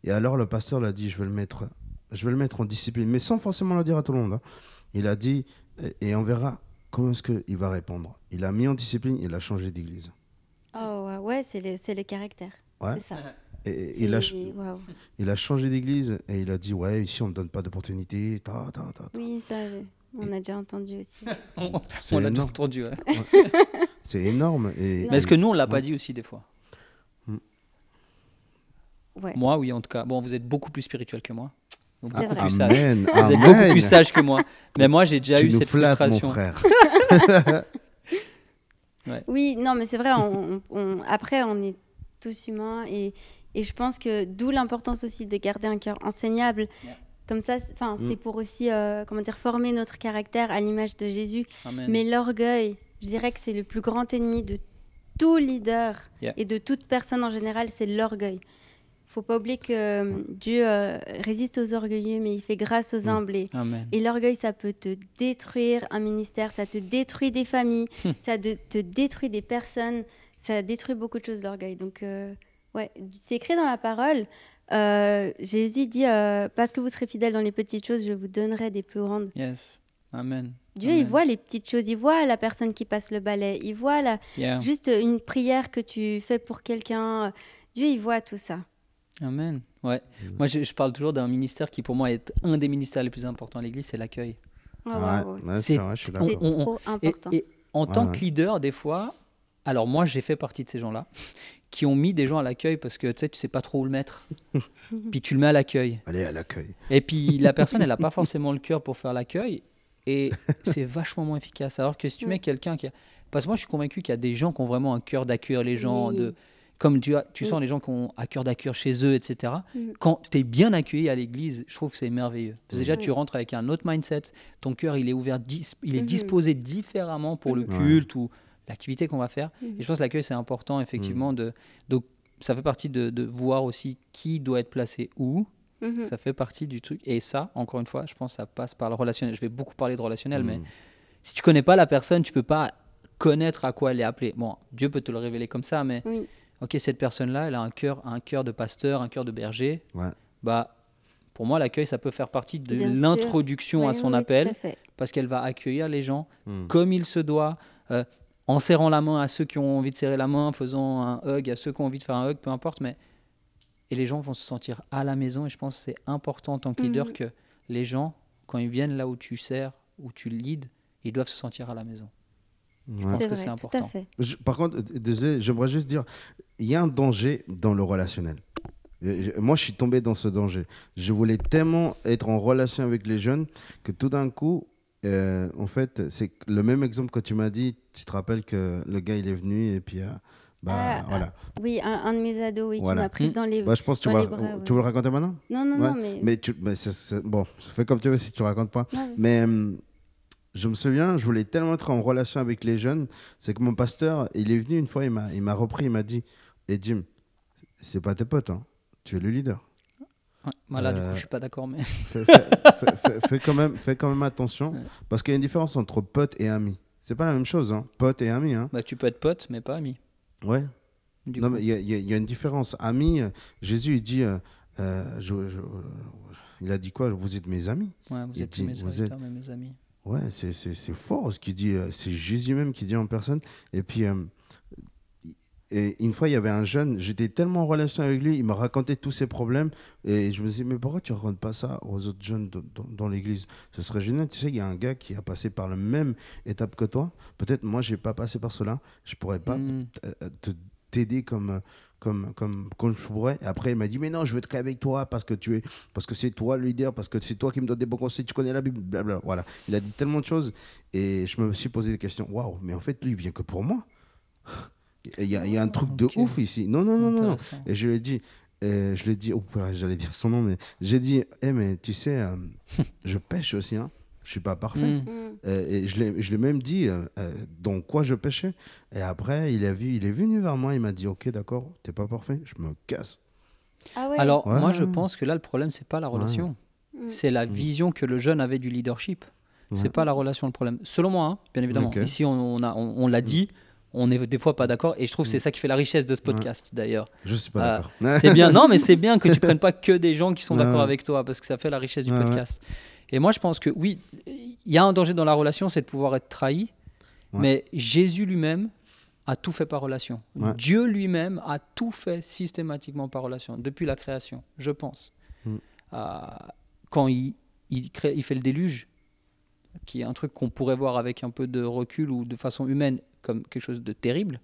Et alors le pasteur l'a dit, je vais le mettre, je vais le mettre en discipline, mais sans forcément le dire à tout le monde. hein. Il a dit, et- et on verra comment est-ce qu'il va répondre. Il a mis en discipline, il a changé d'église. Oh, ouais, c'est le, c'est le caractère. Ouais. C'est ça. Et il a, il a changé d'église et il a dit, ouais, ici on ne donne pas d'opportunité. ta, ta, ta, ta. Oui, ça, je- on a déjà entendu aussi. On, on l'a déjà entendu. ouais. C'est énorme. Et, Mais est-ce que nous, on l'a pas dit aussi des fois? Ouais. Moi, oui, en tout cas. Bon, vous êtes beaucoup plus spirituel que moi. Donc, beaucoup vrai. plus sage. Amen, Vous êtes amen. beaucoup plus sage que moi. Mais moi, j'ai déjà tu eu nous cette flattes, frustration. mon frère. Oui, non, mais c'est vrai. on- on- après, on est tous humains et, et je pense que d'où l'importance aussi de garder un cœur enseignable. Yeah. Comme ça, c'est- enfin, Mm. c'est pour aussi, euh, comment dire, former notre caractère à l'image de Jésus. Amen. Mais l'orgueil, je dirais que c'est le plus grand ennemi de tout leader Yeah. et de toute personne en général, c'est l'orgueil. Faut pas oublier que euh, Dieu euh, résiste aux orgueilleux, mais il fait grâce aux humbles. Et, Amen. et l'orgueil, ça peut te détruire un ministère, ça te détruit des familles, ça de- te détruit des personnes, ça détruit beaucoup de choses, l'orgueil. Donc, euh, ouais, c'est écrit dans la parole. Euh, Jésus dit Parce que vous serez fidèles dans les petites choses, je vous donnerai des plus grandes. Yes. Amen. Dieu, Amen. il voit les petites choses, il voit la personne qui passe le balai, il voit la, Yeah. juste une prière que tu fais pour quelqu'un. Dieu, il voit tout ça. Amen. Ouais. Moi, je, je parle toujours d'un ministère qui, pour moi, est un des ministères les plus importants à l'Église, c'est l'accueil. Ouais, Ouais, ouais, ouais. ouais, C'est- on- trop Et, important. et en Ouais, tant ouais. que leader, des fois, alors moi, j'ai fait partie de ces gens-là qui ont mis des gens à l'accueil parce que tu sais, tu sais pas trop où le mettre. puis tu le mets à l'accueil. Allez, à l'accueil. Et puis la personne, elle n'a pas forcément le cœur pour faire l'accueil. Et c'est vachement moins efficace. Alors que si tu mets quelqu'un qui a... Parce que moi, je suis convaincu qu'il y a des gens qui ont vraiment un cœur d'accueillir les gens. Oui. De... Comme tu, as, tu Oui. sens les gens qui ont un cœur d'accueillir chez eux, etc. Mhm. Quand tu es bien accueilli à l'église, je trouve que c'est merveilleux. Parce que déjà, Mhm. tu rentres avec un autre mindset. Ton cœur, il est ouvert, dis- il est Mhm. disposé différemment pour le culte ou l'activité qu'on va faire. Mhm. Et je pense que l'accueil, c'est important, effectivement. De... Donc, ça fait partie de, de voir aussi qui doit être placé où. Mhm. Ça fait partie du truc. Et ça, encore une fois, je pense que ça passe par le relationnel. Je vais beaucoup parler de relationnel, mais Mm. si tu connais pas la personne, tu peux pas connaître à quoi elle est appelée. Bon, Dieu peut te le révéler comme ça, mais Oui. Ok, cette personne-là, elle a un cœur, un cœur de pasteur, un cœur de berger. Ouais. Bah, pour moi, l'accueil, ça peut faire partie de l'introduction à son oui, oui, appel, Tout à fait. parce qu'elle va accueillir les gens Mm. comme il se doit, euh, en serrant la main à ceux qui ont envie de serrer la main, en faisant un hug à ceux qui ont envie de faire un hug, peu importe, mais et les gens vont se sentir à la maison. Et je pense que c'est important en tant que leader Mhm. que les gens, quand ils viennent là où tu sers, où tu leads, ils doivent se sentir à la maison. Ouais. C'est vrai, c'est tout à important. fait. Je- par contre, euh, désolé, j'aimerais juste dire, il y a un danger dans le relationnel. Euh, Moi, je suis tombé dans ce danger. Je voulais tellement être en relation avec les jeunes que tout d'un coup, euh, en fait, c'est le même exemple que tu m'as dit. Tu te rappelles que le gars, il est venu et puis, euh, bah, Ah, voilà. Oui, un, un de mes ados oui, Voilà. qui m'a prise dans les. Bah, je pense que tu, vas, les bras, ouais. tu veux le raconter maintenant? Non, non, Ouais. non, mais. Mais tu, mais c'est- c'est- bon, fais comme tu veux si tu racontes pas. Mais hum, je me souviens, je voulais tellement être en relation avec les jeunes, c'est que mon pasteur, il est venu une fois, il m'a, il m'a repris, il m'a dit, et Jim, c'est pas tes potes, hein. tu es le leader. Ouais. Voilà, du coup, Euh, je suis pas d'accord, mais Fais, quand même, fais quand même attention, parce qu'il y a une différence entre pote et ami. C'est pas la même chose, hein. pote et ami. Hein. bah, tu peux être pote, mais pas ami. Ouais. Du non, coup. mais il y, a- y y une différence. Ami, euh, Jésus, il dit, euh, euh, je- je- il a dit quoi? Vous êtes mes amis. Ouais, vous il êtes dit, mes vous mais mes amis. Ouais, c'est- fort ce qu'il dit. euh, C'est Jésus même qui dit en personne. Et puis, euh, et une fois, il y avait un jeune, j'étais tellement en relation avec lui, il me racontait tous ses problèmes. Et je me disais, mais pourquoi tu ne racontes pas ça aux autres jeunes dans, dans- dans l'église? Ce serait génial. Tu sais, il y a un gars qui a passé par la même étape que toi. Peut-être moi, je n'ai pas passé par cela. Je ne pourrais pas Mm. euh, euh, te t'aider comme comme comme comme je pourrais. Et après, il m'a dit mais non, je veux être avec toi parce que tu es parce que c'est toi le leader, parce que c'est toi qui me donne des bons conseils, tu connais la Bible, blablabla. Voilà. Il a dit tellement de choses et je me suis posé des questions. Waouh, mais en fait lui, il vient que pour moi. Il y, y a un truc de ouf ici. Non, non, non, non. Et je lui ai dit, euh, je lui ai dit, oh, j'allais dire son nom, mais j'ai dit, eh, mais tu sais, euh, je pêche aussi, hein. Je suis pas parfait. Mm. Mm. Euh, et je l'ai je l'ai même dit euh, euh, dans quoi je pêchais. Et après, il, a vu, il est venu vers moi, il m'a dit Ok, d'accord, t'es pas parfait, je me casse. Ah ouais. Alors, Ouais. moi, je pense que là, le problème, c'est pas la relation. Mm. C'est la vision que le jeune avait du leadership. Ouais. C'est pas la relation le problème. Selon moi, hein, bien évidemment. Ici, on, on a- on- on l'a dit. On est des fois pas d'accord. Et je trouve que c'est ça qui fait la richesse de ce Ouais. podcast, d'ailleurs. Je suis pas d'accord. C'est bien. Non, mais c'est bien que tu prennes pas que des gens qui sont Ouais, d'accord avec toi, parce que ça fait la richesse du Ouais, ouais. podcast. Et moi, je pense que oui, il y a un danger dans la relation, c'est de pouvoir être trahi. Ouais. Mais Jésus lui-même a tout fait par relation. Ouais. Dieu lui-même a tout fait systématiquement par relation, depuis la création, je pense. Mm. Euh, quand il, il, crée, il fait le déluge, qui est un truc qu'on pourrait voir avec un peu de recul ou de façon humaine comme quelque chose de terrible,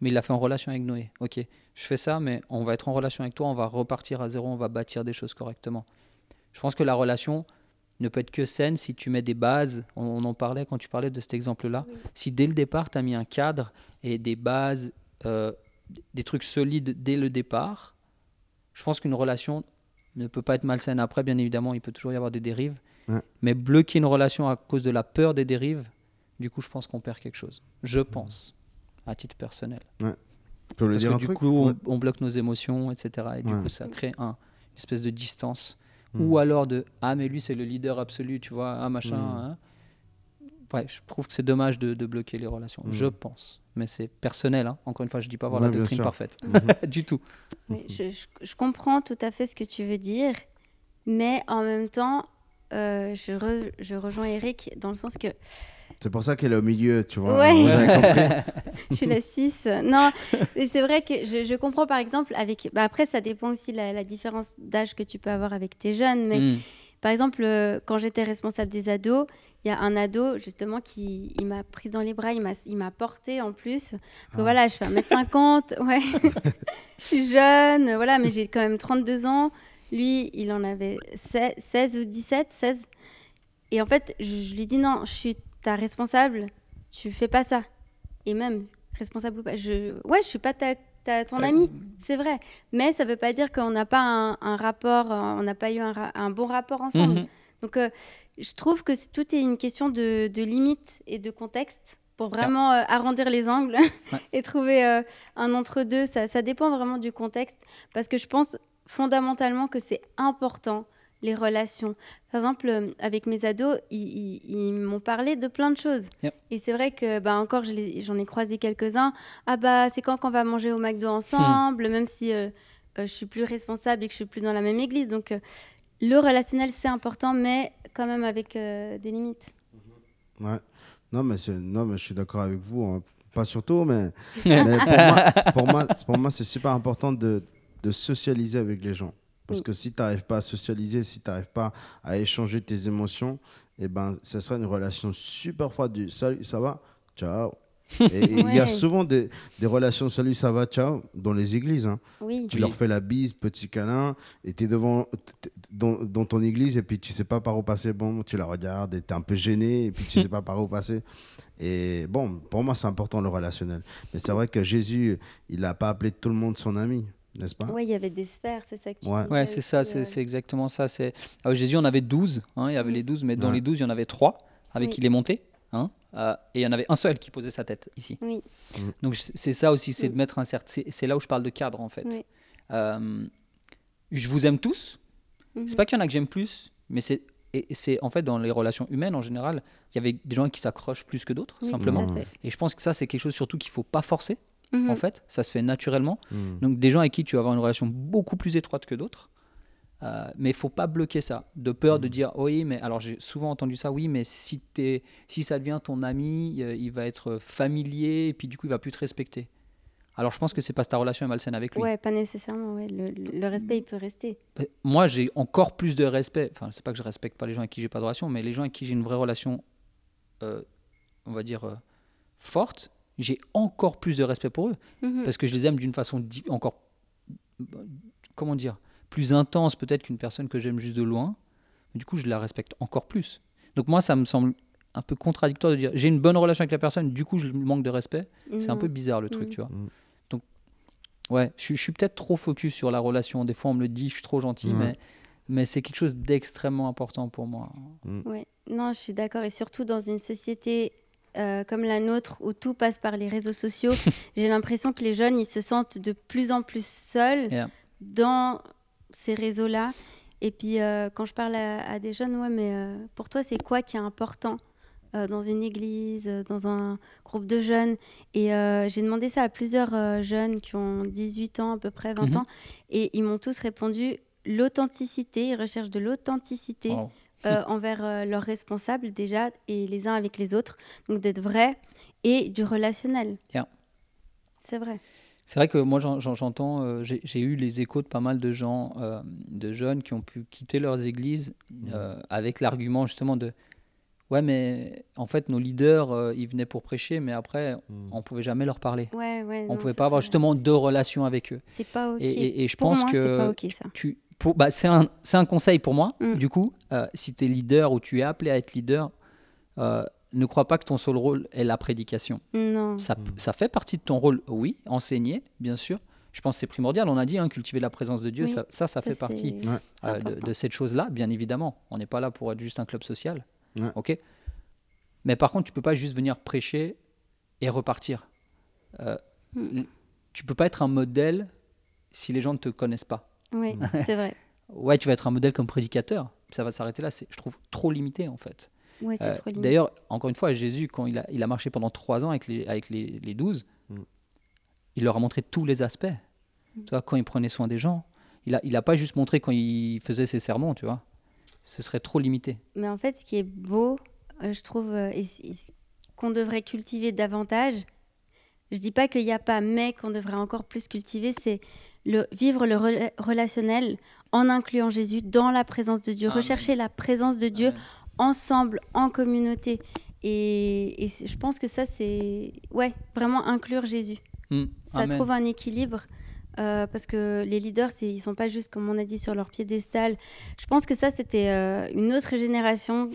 mais il l'a fait en relation avec Noé. Ok, je fais ça, mais on va être en relation avec toi, on va repartir à zéro, on va bâtir des choses correctement. Je pense que la relation ne peut être que saine si tu mets des bases. On, on en parlait quand tu parlais de cet exemple-là. Oui. Si dès le départ, tu as mis un cadre et des bases, euh, des trucs solides dès le départ, je pense qu'une relation ne peut pas être malsaine. Après, bien évidemment, il peut toujours y avoir des dérives. Ouais. Mais bloquer une relation à cause de la peur des dérives, du coup, je pense qu'on perd quelque chose. Je pense, à titre personnel. Parce dire que du truc coup, on, Ouais. on bloque nos émotions, etc. Et du Ouais. coup, ça crée un, une espèce de distance. Ou alors de Ah, mais lui, c'est le leader absolu, tu vois, ah, machin. Mm. hein. Ouais, je trouve que c'est dommage de, de bloquer les relations. Mm. Je pense. Mais c'est personnel. hein. Encore une fois, je dis pas avoir Ouais, la doctrine sûr. parfaite. Mhm. du tout. Oui, je, je- je comprends tout à fait ce que tu veux dire, mais en même temps, euh, je, re- je rejoins Eric dans le sens que C'est pour ça qu'elle est au milieu, tu vois. Ouais. Vous avez compris je suis la 6. Non, mais c'est vrai que je, je comprends par exemple avec. bah après, ça dépend aussi de la, la différence d'âge que tu peux avoir avec tes jeunes, mais Mm. par exemple, euh, quand j'étais responsable des ados, il y a un ado justement qui il m'a prise dans les bras, il m'a il m'a porté en plus. Parce que Ah. voilà, je fais 1m50, ouais. je suis jeune, voilà, mais j'ai quand même 32 ans. Lui, il en avait 16, 16 ou 17, 16. Et en fait, je, je lui dis non, je suis ta responsable, tu fais pas ça. Et même, responsable ou pas, je, ouais, je suis pas ta, ta- ton ami, c'est vrai. Mais ça veut pas dire qu'on n'a pas un, un rapport, euh, on n'a pas eu un, bon rapport ensemble. Mhm. Donc, euh, je trouve que tout est une question de, de limite et de contexte pour vraiment euh, arrondir les angles Ouais. et trouver euh, un entre-deux. Ça, ça dépend vraiment du contexte parce que je pense fondamentalement que c'est important les relations. Par exemple, euh, avec mes ados, ils, ils- ils m'ont parlé de plein de choses. Yep. Et c'est vrai que, bah, encore, j'en ai croisé quelques-uns. Ah bah, c'est quand qu'on va manger au McDo ensemble, même si euh, euh, je suis plus responsable et que je suis plus dans la même église. Donc, euh, le relationnel, c'est important, mais quand même avec euh, des limites. Ouais. Non, mais, non, mais je suis d'accord avec vous. hein. Pas surtout, mais, mais pour moi, pour moi, pour moi, c'est super important de, de socialiser avec les gens. Parce Oui. que si tu n'arrives pas à socialiser, si tu n'arrives pas à échanger tes émotions, eh ben, ça sera une relation super froide du salut, ça va, ciao. Et il y a souvent des, des relations salut, ça va, ciao dans les églises. hein. Oui. Tu Oui. leur fais la bise, petit câlin, et tu es devant, t- t- dans, dans ton église, et puis tu sais pas par où passer. Bon, tu la regardes, et tu es un peu gêné, et puis tu sais pas par où passer. Et bon, pour moi, c'est important le relationnel. Mais c'est vrai que Jésus, il n'a pas appelé tout le monde son ami, n'est-ce pas? Oui, il y avait des sphères, c'est ça que tu Ouais. disais Ouais, c'est ça, c'est euh, c'est exactement ça. C'est euh, Jésus, on avait 12, hein, il y avait Mm. les 12, mais dans Ouais. les 12, il y en avait 3 avec Oui. qui il est monté. Hein, euh, et il y en avait un seul qui posait sa tête ici. Oui. Donc c'est ça aussi, c'est Mm. de mettre un certain. c'est- C'est là où je parle de cadre en fait. Oui. Euh, je vous aime tous. Mhm. C'est pas qu'il y en a que j'aime plus, mais c'est et c'est en fait dans les relations humaines en général, il y avait des gens qui s'accrochent plus que d'autres Oui, simplement. tout à fait. Et je pense que ça c'est quelque chose surtout qu'il faut pas forcer Mhm. en fait, ça se fait naturellement. Hmm. Donc des gens avec qui tu vas avoir une relation beaucoup plus étroite que d'autres. Euh, mais il faut pas bloquer ça, de peur de dire oui, mais alors j'ai souvent entendu ça, oui, mais si, t'es- si ça devient ton ami, euh, il va être familier et puis du coup il va plus te respecter. Alors je pense que c'est parce que ta relation est malsaine avec lui. Ouais, pas nécessairement. Ouais. Le, le- le respect, il peut rester. Moi j'ai encore plus de respect, enfin c'est pas que je respecte pas les gens avec qui j'ai pas de relation, mais les gens avec qui j'ai une vraie relation, euh, on va dire, euh, forte, j'ai encore plus de respect pour eux Mhm. parce que je les aime d'une façon encore comment dire plus intense peut-être qu'une personne que j'aime juste de loin mais du coup je la respecte encore plus donc moi ça me semble un peu contradictoire de dire j'ai une bonne relation avec la personne, du coup je manque de respect. C'est un Non. peu bizarre le truc, Mm. tu vois. Mm. Donc, ouais, je, suis- je suis peut-être trop focus sur la relation. Des fois, on me le dit, je suis trop gentil, mais, mais c'est quelque chose d'extrêmement important pour moi. Ouais. Non, je suis d'accord. Et surtout dans une société euh, comme la nôtre où tout passe par les réseaux sociaux, j'ai l'impression que les jeunes, ils se sentent de plus en plus seuls Yeah. dans ces réseaux-là. Et puis euh, quand je parle à, à des jeunes, ouais, mais euh, pour toi, c'est quoi qui est important dans une église, dans un groupe de jeunes? Et j'ai demandé ça à plusieurs jeunes qui ont 18 ans, à peu près 20 Mhm. ans. Et ils m'ont tous répondu l'authenticité. Ils recherchent de l'authenticité Wow. Euh, envers euh, leurs responsables déjà et les uns avec les autres. Donc d'être vrai et du relationnel. Yeah. C'est vrai. C'est vrai que moi j'en- j'en- j'entends, euh, j'ai eu les échos de pas mal de gens, euh, de jeunes qui ont pu quitter leurs églises euh, avec l'argument justement de ouais mais en fait nos leaders euh, ils venaient pour prêcher mais après on pouvait jamais leur parler. Ouais, ouais. On non, pouvait pas avoir justement de relation avec eux. C'est pas ok. Et, et- et je Pour pense moi, que pas ça. tu, bah, c'est un, c'est un conseil pour moi. Mm. Du coup, euh, si tu es leader ou tu es appelé à être leader, euh, ne crois pas que ton seul rôle est la prédication. Non. Ça, p- ça fait partie de ton rôle, oui, enseigner, bien sûr. Je pense que c'est primordial. On a dit, hein, cultiver la présence de Dieu, Oui, ça, ça, ça fait partie euh, de, cette chose-là, bien évidemment. On n'est pas là pour être juste un club social. Ouais. ok Mais par contre, tu peux pas juste venir prêcher et repartir. Euh, Mm. Tu peux pas être un modèle si les gens ne te connaissent pas. Oui, c'est vrai. Ouais, tu vas être un modèle comme prédicateur. Ça va s'arrêter là. C'est, je trouve, trop limité en fait. Ouais, c'est Euh, trop limite. D'ailleurs, encore une fois, Jésus, quand il a, il a marché pendant trois ans avec les, avec les, les douze, Mm. il leur a montré tous les aspects. Mm. Tu vois, quand il prenait soin des gens, il n'a il a pas juste montré quand il faisait ses sermons, tu vois. Ce serait trop limité. Mais en fait, ce qui est beau, euh, je trouve, euh, et, qu'on devrait cultiver davantage, je dis pas qu'il n'y a pas, mais qu'on devrait encore plus cultiver, c'est le, vivre le rela- relationnel en incluant Jésus dans la présence de Dieu, Amen. rechercher la présence de Dieu ensemble, en communauté. Et, je pense que ça, c'est ouais, vraiment inclure Jésus. Mm. Ça Amen. trouve un équilibre. euh, parce que les leaders, ils sont pas juste, comme on a dit, sur leur piédestal. Je pense que ça, c'était euh, une autre génération.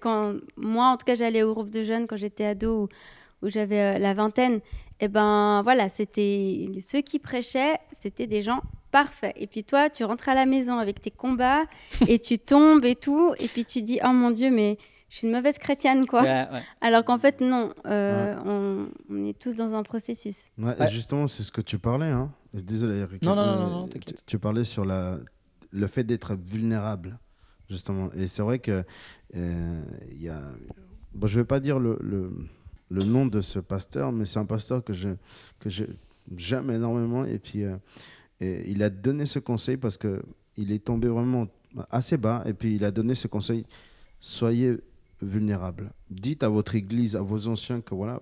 Quand, moi, en tout cas, j'allais au groupe de jeunes quand j'étais ado, où, où j'avais euh, la vingtaine. Et ben voilà, c'était ceux qui prêchaient, c'était des gens parfaits. Et puis toi, tu rentres à la maison avec tes combats et tu tombes et tout. Et puis tu dis, oh mon Dieu, mais je suis une mauvaise chrétienne, quoi. Ouais, ouais. Alors qu'en fait, non, euh, on, on est tous dans un processus. Ouais, et Ouais. justement, c'est ce que tu parlais. Hein. Désolé, Eric. Non, non, non, Euh, non, non, tu- t'inquiète. Tu, parlais sur la, le fait d'être vulnérable, justement. Et c'est vrai que euh, il y a. Bon, je vais pas dire le, le, le nom de ce pasteur, mais c'est un pasteur que je que j'aime énormément. Et puis, euh, il a donné ce conseil parce que il est tombé vraiment assez bas. Et puis, il a donné ce conseil soyez vulnérables. Dites à votre église, à vos anciens que voilà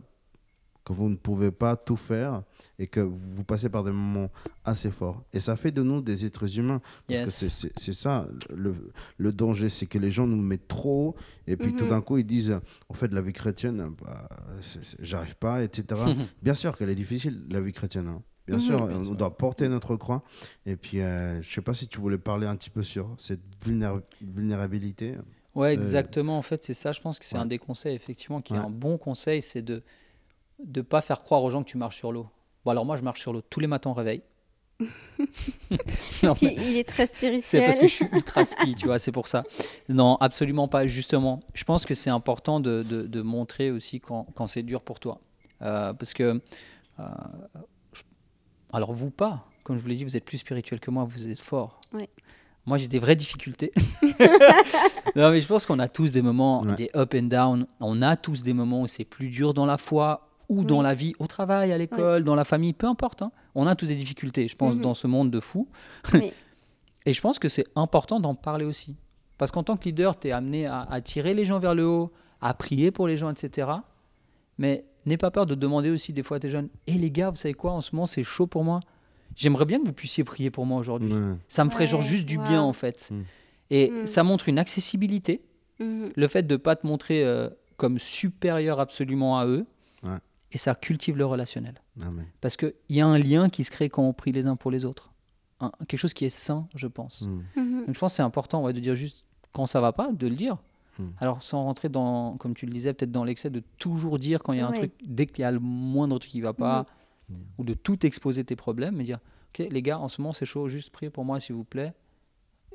que vous ne pouvez pas tout faire et que vous passez par des moments assez forts. Et ça fait de nous des êtres humains. Parce que Yes. c'est- ça, le, le danger, c'est que les gens nous mettent trop haut et puis tout Mhm. d'un coup, ils disent, on fait la vie chrétienne, bah, j'arrive pas, etc. Bien sûr qu'elle est difficile, la vie chrétienne. hein. Bien Mhm. sûr, Bien on doit porter notre croix. Et puis, euh, je sais pas si tu voulais parler un petit peu sur cette vulnéra- vulnérabilité. Ouais, exactement. En fait, c'est ça. Je pense que c'est ouais. un des conseils, effectivement, qui est un bon conseil, c'est de ne pas faire croire aux gens que tu marches sur l'eau. Bon, alors moi, je marche sur l'eau tous les matins au réveil. Non, Il il est très C'est spirituel. parce que je suis ultra spi, tu vois, c'est pour ça. Non, absolument pas. Justement, je pense que c'est important de, de- de montrer aussi quand, quand c'est dur pour toi. Euh, parce que, euh, je- alors vous pas, comme je vous l'ai dit, vous êtes plus spirituel que moi, vous êtes fort. Ouais. Moi, j'ai des vraies difficultés. non, mais je pense qu'on a tous des moments, Ouais. des up and down. On a tous des moments où c'est plus dur dans la foi ou dans la vie, au travail, à l'école, dans la famille, peu importe. hein. On a tous des difficultés, je pense, Mhm. dans ce monde de fous. Oui. Et je pense que c'est important d'en parler aussi. Parce qu'en tant que leader, tu es amené à, à tirer les gens vers le haut, à prier pour les gens, etc. Mais n'aie pas peur de demander aussi des fois à tes jeunes Hé les gars, vous savez quoi, en ce moment c'est chaud pour moi. J'aimerais bien que vous puissiez prier pour moi aujourd'hui. Ouais. Ça me ferait genre juste du wow. bien en fait. Mm. Et Mm. ça montre une accessibilité. Mhm. Le fait de ne pas te montrer euh, comme supérieur absolument à eux. Et ça cultive le relationnel. Amen. Parce qu'il y a un lien qui se crée quand on prie les uns pour les autres. Un- quelque chose qui est sain, je pense. Mm. Mhm. Donc je pense que c'est important ouais, de dire juste quand ça va pas, de le dire. Hmm. Alors, sans rentrer dans, comme tu le disais, peut-être dans l'excès de toujours dire quand il y a un truc, dès qu'il y a le moindre truc qui va pas, Mhm. ou de tout exposer tes problèmes, mais dire, ok, les gars, en ce moment c'est chaud, juste priez pour moi s'il vous plaît.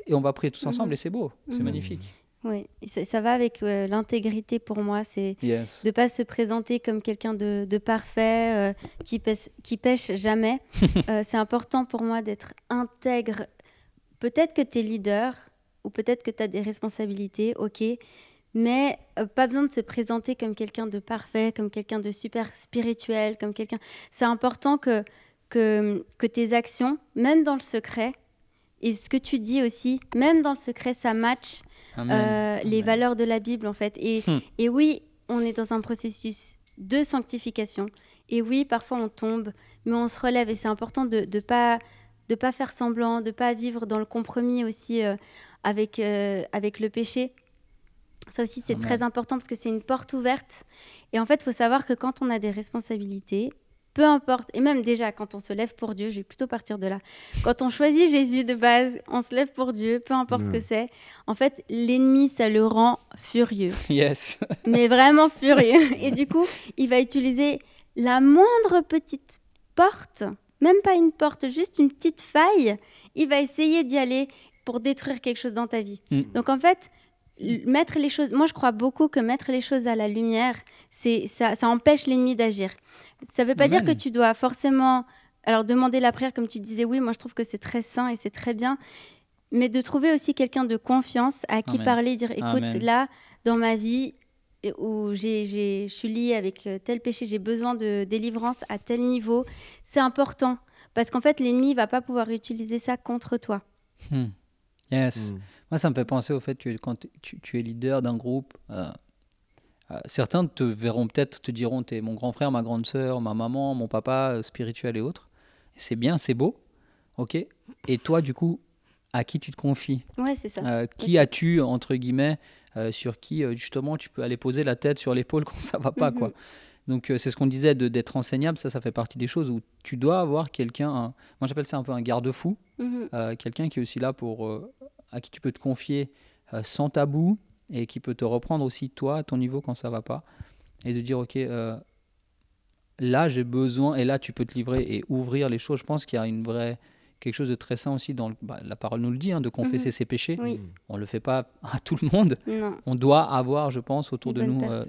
Et on va prier tous ensemble Mhm. et c'est beau, c'est Mhm. magnifique. Oui, ça, ça va avec euh, l'intégrité pour moi. C'est Yes. de pas se présenter comme quelqu'un de, de parfait, euh, qui, pêche, qui pêche jamais. Euh, c'est important pour moi d'être intègre. Peut-être que tu es leader ou peut-être que tu as des responsabilités, ok, mais pas besoin de se présenter comme quelqu'un de parfait, comme quelqu'un de super spirituel, comme quelqu'un... C'est important que, que, que tes actions, même dans le secret, et ce que tu dis aussi, même dans le secret, ça match Amen. Euh, les valeurs de la Bible, en fait. Et, Hmm. et oui, on est dans un processus de sanctification. Et oui, parfois on tombe, mais on se relève. Et c'est important de ne pas, de pas faire semblant, de pas vivre dans le compromis aussi euh, avec, euh, avec le péché. Ça aussi, c'est très important parce que c'est une porte ouverte. Et en fait, il faut savoir que quand on a des responsabilités, peu importe, et même déjà quand on se lève pour Dieu, je vais plutôt partir de là. Quand on choisit Jésus de base, on se lève pour Dieu, peu importe ce que c'est. En fait, l'ennemi, ça le rend furieux, Yes. mais vraiment furieux. Et du coup, il va utiliser la moindre petite porte, même pas une porte, juste une petite faille. Il va essayer d'y aller pour détruire quelque chose dans ta vie. Mm. Donc en fait, mettre les choses, moi je crois beaucoup que mettre les choses à la lumière, c'est ça, ça empêche l'ennemi d'agir. Ça ne veut pas dire que tu dois forcément, alors demander la prière comme tu disais, oui, moi je trouve que c'est très sain et c'est très bien, mais de trouver aussi quelqu'un de confiance à qui Amen. parler, dire, écoute, Amen. là dans ma vie où j'ai, j'ai- je suis liée avec euh, tel péché, j'ai besoin de délivrance à tel niveau, c'est important parce qu'en fait l'ennemi va pas pouvoir utiliser ça contre toi. Hmm. Yes. Mm. Moi, ça me fait penser au fait que quand tu, tu es leader d'un groupe, euh, euh, certains te verront peut-être, te diront, tu es mon grand frère, ma grande sœur, ma maman, mon papa, euh, spirituel et autres. C'est bien, c'est beau. OK Et toi, du coup, à qui tu te confies? Ouais, c'est ça. Euh, Qui as-tu, entre guillemets, sur qui, justement, tu peux aller poser la tête sur l'épaule quand ça va pas, Mhm. quoi donc euh, c'est ce qu'on disait de- d'être enseignable, ça ça fait partie des choses où tu dois avoir quelqu'un, un- moi j'appelle ça un peu un garde-fou, Mhm. euh, quelqu'un qui est aussi là pour euh, à qui tu peux te confier euh, sans tabou et qui peut te reprendre aussi toi à ton niveau quand ça va pas et de dire ok euh, là j'ai besoin et là tu peux te livrer et ouvrir les choses je pense qu'il y a une vraie quelque chose de très sain aussi dans le- bah, la parole nous le dit hein, de confesser Mhm. ses péchés Oui. on le fait pas à tout le monde Non. on doit avoir je pense autour Une de nous euh,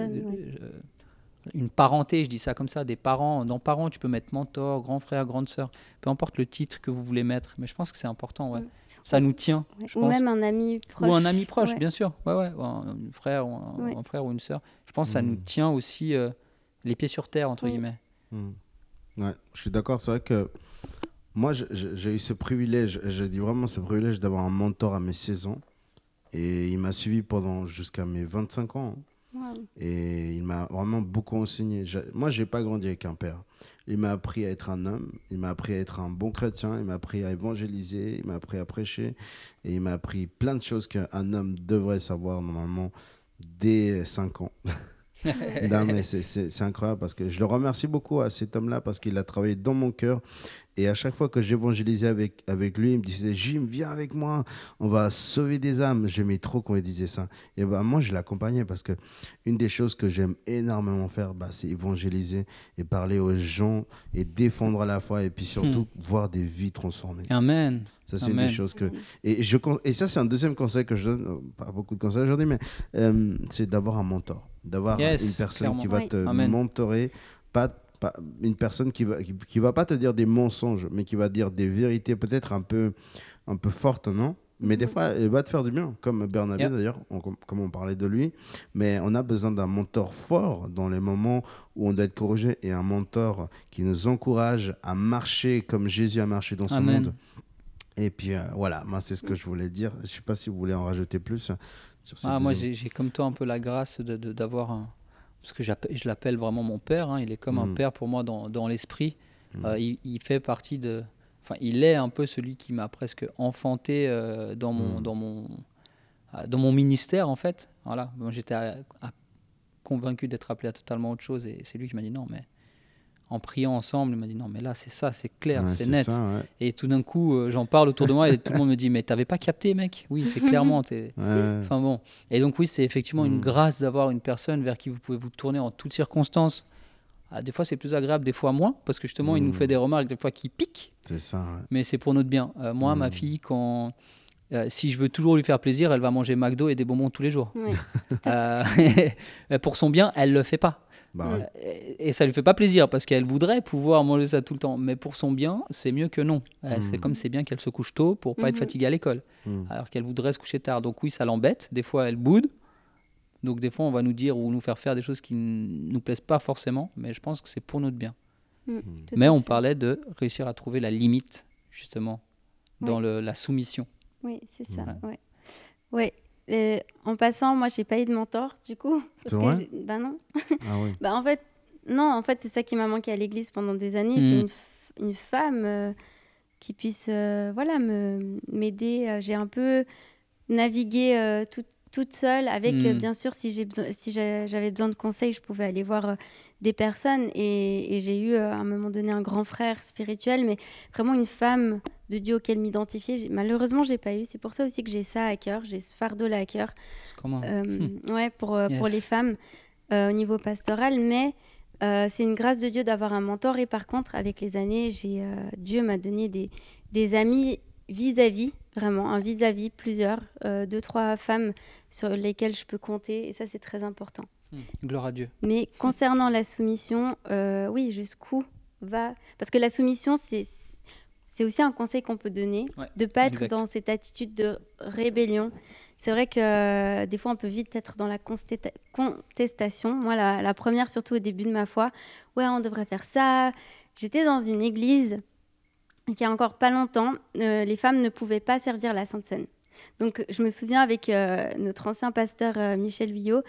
une parenté, je dis ça comme ça, des parents. Dans parents, tu peux mettre mentor, grand frère, grande sœur, peu importe le titre que vous voulez mettre. Mais je pense que c'est important, ouais. Mm. Ça nous tient, Ouais. je Ou pense. même un ami proche. Ou un ami proche, Ouais. bien sûr. Ouais, ouais. ou Un, un frère, ou un, Ouais. un frère ou une sœur. Je pense que ça nous tient aussi euh, les pieds sur terre, entre Oui. guillemets. Mm. Ouais, je suis d'accord. C'est vrai que moi, je- je- j'ai eu ce privilège, je dis vraiment ce privilège d'avoir un mentor à mes 16 ans. Et il m'a suivi pendant jusqu'à mes 25 ans. hein. Wow. Et il m'a vraiment beaucoup enseigné. Je- moi, j'ai pas grandi avec un père. Il m'a appris à être un homme, il m'a appris à être un bon chrétien, il m'a appris à évangéliser, il m'a appris à prêcher, et il m'a appris plein de choses qu'un homme devrait savoir normalement dès 5 ans. non, mais c'est- incroyable parce que je le remercie beaucoup à cet homme-là parce qu'il a travaillé dans mon cœur. Et à chaque fois que j'évangélisais avec, avec lui, il me disait Jim, viens avec moi, on va sauver des âmes. J'aimais trop quand il disait ça. Et ben moi, je l'accompagnais parce que une des choses que j'aime énormément faire, bah, c'est évangéliser et parler aux gens et défendre à la foi et puis surtout voir des vies transformées. Amen. Ça, c'est une des choses que. Et, je, et ça, c'est un deuxième conseil que je donne, euh, pas beaucoup de conseils aujourd'hui, mais euh, c'est d'avoir un mentor. D'avoir Yes, une personne qui va te. Amen. mentorer, pas- une personne qui va, qui, qui va pas te dire des mensonges, mais qui va dire des vérités peut-être un peu, un peu fortes, non? Mais des Mhm. fois, elle va te faire du bien, comme Bernabé d'ailleurs, comme on parlait de lui. Mais on a besoin d'un mentor fort dans les moments où on doit être corrigé et un mentor qui nous encourage à marcher comme Jésus a marché dans ce monde. Et puis euh, voilà, moi c'est ce que je voulais dire. Je sais pas si vous voulez en rajouter plus sur cette Ah, moi, j'ai comme toi un peu la grâce de- de- d'avoir un. Parce que je l'appelle vraiment mon père. hein, Il est comme un Mm. père pour moi dans, dans l'esprit. Mm. Euh, il, il fait partie de. Enfin, il est un peu celui qui m'a presque enfanté euh, dans, mon, Mm. dans, mon, euh, dans mon ministère, en fait. Voilà. J'étais convaincu d'être appelé à totalement autre chose. Et c'est lui qui m'a dit non, mais en priant ensemble, il m'a dit non, mais là, c'est ça, c'est clair, Ouais, c'est net. ça, ouais. Et tout d'un coup, euh, j'en parle autour de moi et tout le monde me dit, mais t'avais pas capté, mec? Oui, c'est clairement. Ouais. Enfin bon. Et donc, oui, c'est effectivement une Mm. grâce d'avoir une personne vers qui vous pouvez vous tourner en toutes circonstances. Ah, des fois, c'est plus agréable, des fois moins, parce que justement, il nous Mm. fait des remarques, des fois, qui piquent, C'est ça. ouais. mais c'est pour notre bien. Euh, moi, ma Mm. fille, quand. Euh, si je veux toujours lui faire plaisir, elle va manger McDo et des bonbons tous les jours. Euh, pour son bien, elle le fait pas. Bah, Mm. ouais. Et et ça lui fait pas plaisir parce qu'elle voudrait pouvoir manger ça tout le temps. Mais pour son bien, c'est mieux que non. Euh, C'est Mm. comme c'est bien qu'elle se couche tôt pour pas être Mhm. fatiguée à l'école. Mm. Alors qu'elle voudrait se coucher tard. Donc oui, ça l'embête. Des fois, elle boude. Donc des fois, on va nous dire ou nous faire faire des choses qui ne nous plaisent pas forcément. Mais je pense que c'est pour notre bien. Mm, mais on parlait de réussir à trouver la limite, justement, dans Oui. le- la soumission. Oui, c'est ça. Ouais. Ouais. Ouais. Euh, en passant, moi, j'ai pas eu de mentor, du coup. C'est parce que vrai Bah non. Ah oui. Bah en fait, non, en fait, c'est ça qui m'a manqué à l'église pendant des années. C'est une, f- une femme euh, qui puisse, euh, voilà, me m'aider. J'ai un peu navigué euh, toute toute seule avec, Mhm. bien sûr, si j'ai besoin, si j'avais besoin de conseils, je pouvais aller voir des personnes. Et, et j'ai eu à un moment donné un grand frère spirituel, mais vraiment une femme de Dieu auquel m'identifier. Malheureusement, j'ai pas eu. C'est pour ça aussi que j'ai ça à cœur. J'ai ce fardeau-là à cœur. Euh, ouais, pour, euh, pour les femmes euh, au niveau pastoral. Mais euh, c'est une grâce de Dieu d'avoir un mentor. Et par contre, avec les années, j'ai, Dieu m'a donné des, des amis vis-à-vis, vraiment, un vis-à-vis, plusieurs, deux, trois femmes sur lesquelles je peux compter. Et ça, c'est très important. Gloire à Dieu. Mais concernant la soumission, oui, jusqu'où va? Parce que la soumission, c'est. C'est aussi un conseil qu'on peut donner, Ouais, de pas être dans cette attitude de rébellion. C'est vrai que euh, des fois, on peut vite être dans la contestation. Moi, la, la première, surtout au début de ma foi, ouais, on devrait faire ça. J'étais dans une église qui a encore pas longtemps, euh, les femmes ne pouvaient pas servir la Sainte Seine. Donc, je me souviens avec euh, notre ancien pasteur euh, Michel Huyot,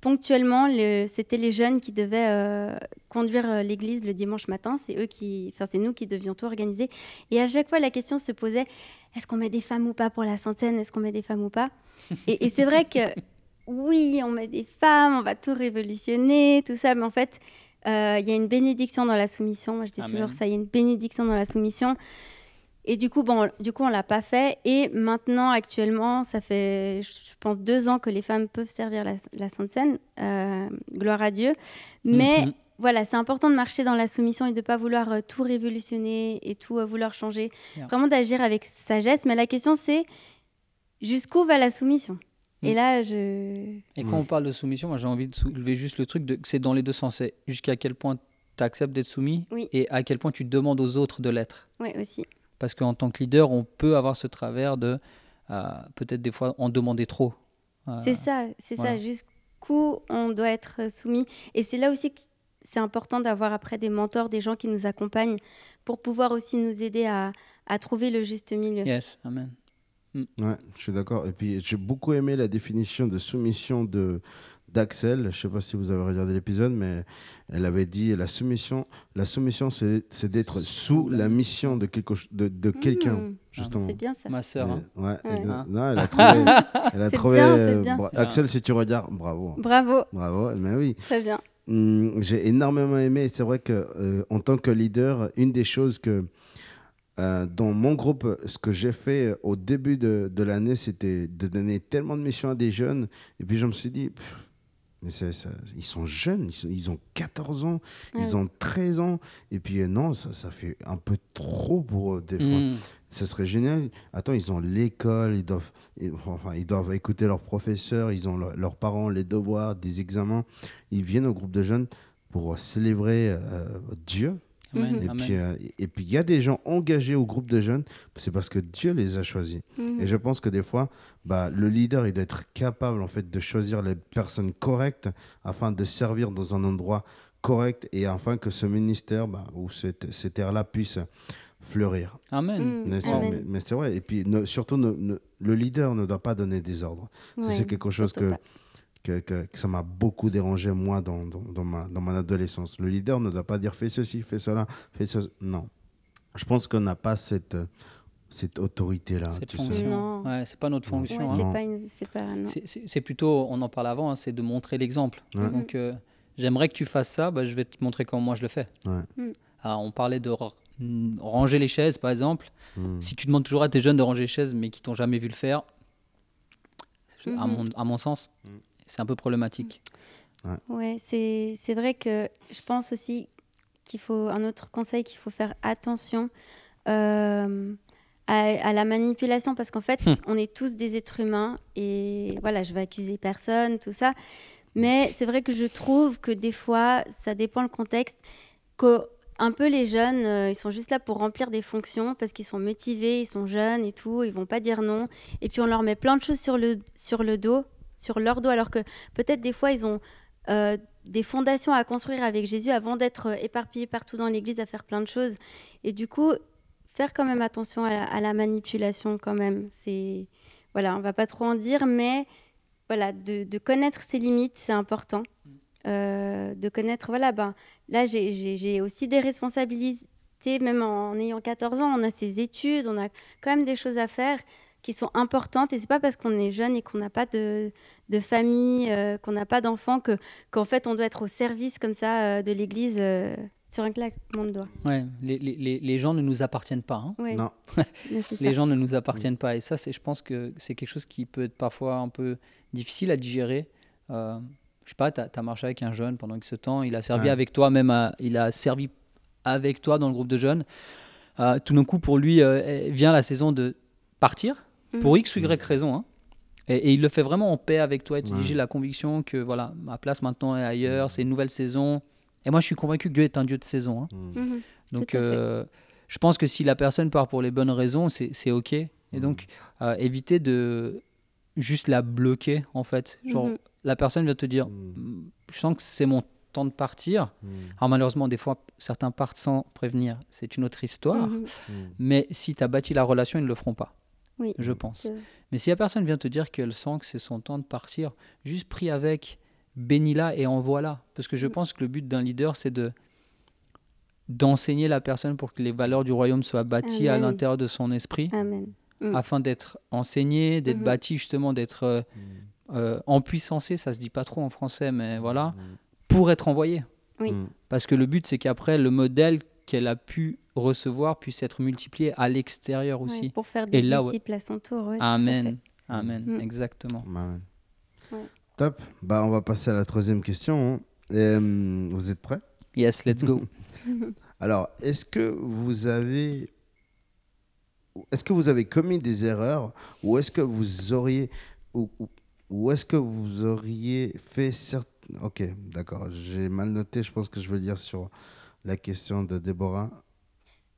ponctuellement, le- c'était les jeunes qui devaient euh, conduire euh, l'église le dimanche matin. C'est eux qui, enfin, c'est nous qui devions tout organiser. Et à chaque fois, la question se posait est-ce qu'on met des femmes ou pas pour la Sainte Seine Est-ce qu'on met des femmes ou pas? Et, et c'est vrai que oui, on met des femmes, on va tout révolutionner, tout ça, mais en fait, euh, il y a une bénédiction dans la soumission. Moi, je dis Amen. toujours ça il y a une bénédiction dans la soumission. Et du coup, bon, du coup, on l'a pas fait. Et maintenant, actuellement, ça fait, je pense, deux ans que les femmes peuvent servir la, la Sainte Seine. Euh, gloire à Dieu. Mais Mhm. voilà, c'est important de marcher dans la soumission et de ne pas vouloir euh, tout révolutionner et tout euh, vouloir changer. Yeah. Vraiment d'agir avec sagesse. Mais la question, c'est jusqu'où va la soumission? Et Mm. là, je. Et quand on parle de soumission, moi j'ai envie de soulever juste le truc de que c'est dans les deux sens. C'est jusqu'à quel point tu acceptes d'être soumis Oui. et à quel point tu demandes aux autres de l'être. Oui, aussi. Parce qu'en tant que leader, on peut avoir ce travers de euh, peut-être des fois en demander trop. Euh, C'est ça, c'est voilà. ça. Jusqu'où on doit être soumis. Et c'est là aussi que c'est important d'avoir après des mentors, des gens qui nous accompagnent pour pouvoir aussi nous aider à, à trouver le juste milieu. Yes, amen. Ouais, je suis d'accord. Et puis, j'ai beaucoup aimé la définition de soumission de d'Axel. Je sais pas si vous avez regardé l'épisode, mais elle avait dit la soumission, la soumission, c'est d'être sous la mission de quelque de, de quelqu'un, Mmh, justement. c'est bien ça. Ma sœur. hein. Ouais, Ouais. non, elle a trouvé. elle a trouvé bien, euh, bien. Axel, si tu regardes, bravo, Bravo, bravo. Mais oui. très bien. Hum, J'ai énormément aimé. C'est vrai que euh, en tant que leader, une des choses que euh, dans mon groupe, ce que j'ai fait au début de, de l'année, c'était de donner tellement de missions à des jeunes. Et puis je me suis dit, pff, mais ça- ils sont jeunes, ils, sont- ils ont 14 ans, Ouais. ils ont 13 ans. Et puis euh, non, ça, ça fait un peu trop pour eux des fois. Mm. Ce serait génial. Attends, ils ont l'école, ils doivent, ils, enfin, ils doivent écouter leurs professeurs, ils ont leur- leurs parents, les devoirs, des examens. Ils viennent au groupe de jeunes pour célébrer euh, Dieu. Amen, Et amen. puis, euh, et puis, il y a des gens engagés au groupe de jeunes, c'est parce que Dieu les a choisis. Mhm. Et je pense que des fois, bah, le leader, il doit être capable en fait de choisir les personnes correctes afin de servir dans un endroit correct et afin que ce ministère bah, ou cette, cette terre-là puisse fleurir. Amen. Mm, Mais c'est, amen. mais- mais c'est vrai. Et puis ne- surtout, ne- ne- le leader ne doit pas donner des ordres. Ça, Ouais, c'est quelque chose que, pas. Que, que- que ça m'a beaucoup dérangé, moi, dans, dans, dans ma, dans mon adolescence. Le leader ne doit pas dire fais ceci, fais cela, fais ça. Non. Je pense qu'on n'a pas cette, cette autorité-là. Cette fonction. Non. Ouais, c'est pas notre Ouais, fonction. hein. c'est Non. pas une, c'est pas non. C'est- C'est c'est plutôt, on en parle avant, hein, c'est de montrer l'exemple. Ouais. Donc, euh, j'aimerais que tu fasses ça, bah, je vais te montrer comment moi je le fais. Ouais. Mm. Ah, on parlait de ra- ranger les chaises, par exemple. Mm. Si tu demandes toujours à tes jeunes de ranger les chaises, mais qui t'ont jamais vu le faire, à, Mhm. mon, à mon sens, Mm. C'est un peu problématique. Ouais, c'est c'est vrai que je pense aussi qu'il faut un autre conseil qu'il faut faire attention euh, à, à la manipulation parce qu'en fait Hmm. on est tous des êtres humains et voilà je vais accuser personne tout ça mais c'est vrai que je trouve que des fois ça dépend le contexte que un peu les jeunes euh, ils sont juste là pour remplir des fonctions parce qu'ils sont motivés ils sont jeunes et tout ils vont pas dire non et puis on leur met plein de choses sur le sur le dos sur leur dos alors que peut-être des fois ils ont euh, des fondations à construire avec Jésus avant d'être euh, éparpillés partout dans l'Église à faire plein de choses. Et du coup, faire quand même attention à la, à la manipulation quand même. C'est voilà, on va pas trop en dire, mais voilà, de, de connaître ses limites, c'est important. Euh, de connaître, voilà, ben là j'ai aussi des responsabilités, même en, en ayant 14 ans, on a ses études, on a quand même des choses à faire qui sont importantes et c'est pas parce qu'on est jeune et qu'on n'a pas de, de famille, euh, qu'on n'a pas d'enfants que qu'en fait on doit être au service comme ça euh, de l'Église euh, sur un claquement de doigts. Ouais, les, les- les- les gens ne nous appartiennent pas. hein. Ouais, Non. ça. Les gens ne nous appartiennent pas. Et ça, c'est, je pense que c'est quelque chose qui peut être parfois un peu difficile à digérer. Euh, je sais pas, tu as, marché avec un jeune pendant X temps, il a servi Ouais. avec toi, même à- il a servi avec toi dans le groupe de jeunes. Euh, tout d'un coup, pour lui, euh, vient la saison de partir, pour X ou Y raison. hein. Et, et il le fait vraiment en paix avec toi. Il te Ouais. dit j'ai la conviction que voilà, ma place maintenant est ailleurs, c'est une nouvelle saison. Et moi, je suis convaincu que Dieu est un Dieu de saison. hein. Mhm. Donc, euh, je pense que si la personne part pour les bonnes raisons, c'est OK. Et Mhm. donc, euh, éviter de juste la bloquer, en fait. Genre, Mhm. la personne vient te dire Je sens que c'est mon temps de partir. Alors, malheureusement, des fois, certains partent sans prévenir. C'est une autre histoire. Mhm. Mais si tu as bâti la relation, ils ne le feront pas. Oui, Je pense. Mais si la personne vient te dire qu'elle sent que c'est son temps de partir, juste prie avec, bénis-la et envoie-la. Parce que je Mm. pense que le but d'un leader, c'est de d'enseigner la personne pour que les valeurs du royaume soient bâties à l'intérieur de son esprit, Amen. Mm. afin d'être enseigné, d'être Mhm. bâti justement, d'être euh, Mm. euh, empuissancé, ça se dit pas trop en français, mais voilà, pour être envoyé. Oui. Parce que le but, c'est qu'après, le modèle qu'elle a pu recevoir puisse être multiplié à l'extérieur Ouais, aussi. pour faire des Et là, ouais. disciples à son tour. ouais, tout à Amen. fait. Amen. Mm. Exactement. Bah ouais. Ouais. Top. Bah, on va passer à la troisième question. hein. Et, vous êtes prêts? Yes, let's go. Alors, est-ce que vous avez est-ce que vous avez commis des erreurs ou est-ce que vous auriez ou, ou- ou est-ce que vous auriez fait certes Ok, d'accord. J'ai mal noté. Je pense que je vais lire sur la question de Déborah.